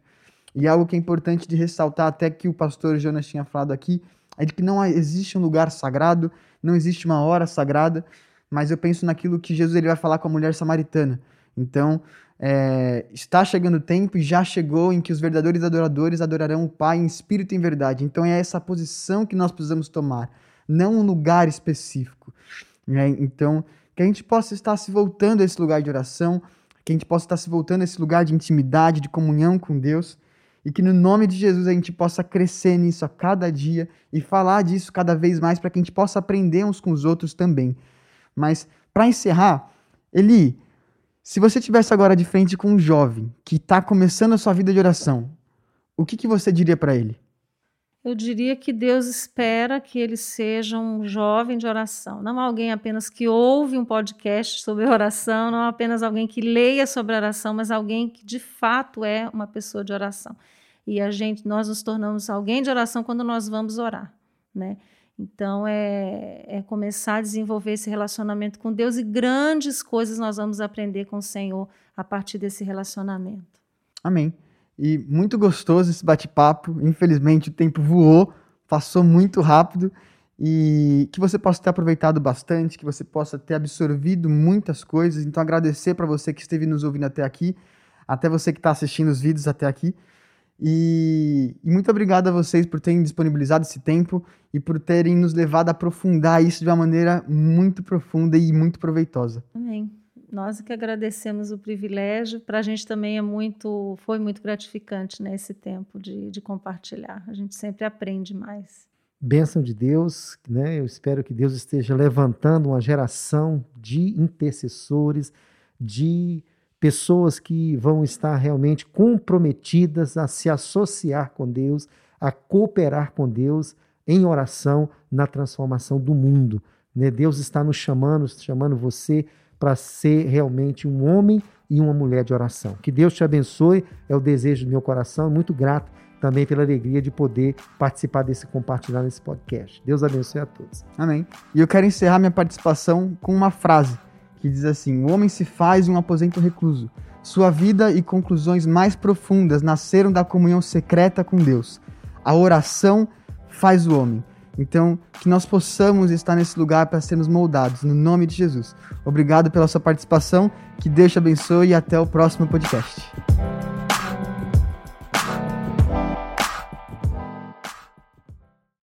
E algo que é importante de ressaltar, até que o pastor Jonas tinha falado aqui, é de que não existe um lugar sagrado, não existe uma hora sagrada, mas eu penso naquilo que Jesus ele vai falar com a mulher samaritana. Então, é, está chegando o tempo e já chegou em que os verdadeiros adoradores adorarão o Pai em espírito e em verdade. Então, é essa posição que nós precisamos tomar, não um lugar específico. Né? Então, que a gente possa estar se voltando a esse lugar de oração, que a gente possa estar se voltando a esse lugar de intimidade, de comunhão com Deus, e que no nome de Jesus a gente possa crescer nisso a cada dia e falar disso cada vez mais para que a gente possa aprender uns com os outros também. Mas, para encerrar, Eli, se você tivesse agora de frente com um jovem que está começando a sua vida de oração, o que, que você diria para ele? Eu diria que Deus espera que ele seja um jovem de oração, não alguém apenas que ouve um podcast sobre *laughs* oração, não apenas alguém que leia sobre oração, mas alguém que de fato é uma pessoa de oração. E a gente, nós nos tornamos alguém de oração quando nós vamos orar, né? Então, é, é, começar a desenvolver esse relacionamento com Deus e grandes coisas nós vamos aprender com o Senhor a partir desse relacionamento. Amém. E muito gostoso esse bate-papo. Infelizmente, o tempo voou, passou muito rápido e que você possa ter aproveitado bastante, que você possa ter absorvido muitas coisas. Então, agradecer para você que esteve nos ouvindo até aqui, até você que está assistindo os vídeos até aqui. E, e, muito obrigado a vocês por terem disponibilizado esse tempo e por terem nos levado a aprofundar isso de uma maneira muito profunda e muito proveitosa. Amém. Nós que agradecemos o privilégio. Para a gente também é muito, foi muito gratificante né, esse tempo de, de compartilhar. A gente sempre aprende mais. Bênção de Deus, né? Eu espero que Deus esteja levantando uma geração de intercessores, de pessoas que vão estar realmente comprometidas a se associar com Deus, a cooperar com Deus em oração na transformação do mundo. Né? Deus está nos chamando, chamando você para ser realmente um homem e uma mulher de oração. Que Deus te abençoe, é o desejo do meu coração, muito grato também pela alegria de poder participar desse compartilhar nesse podcast. Deus abençoe a todos. Amém. E eu quero encerrar minha participação com uma frase que diz assim: O homem se faz um aposento recluso. Sua vida e conclusões mais profundas nasceram da comunhão secreta com Deus. A oração faz o homem. Então, que nós possamos estar nesse lugar para sermos moldados, no nome de Jesus. Obrigado pela sua participação, que Deus te abençoe e até o próximo podcast.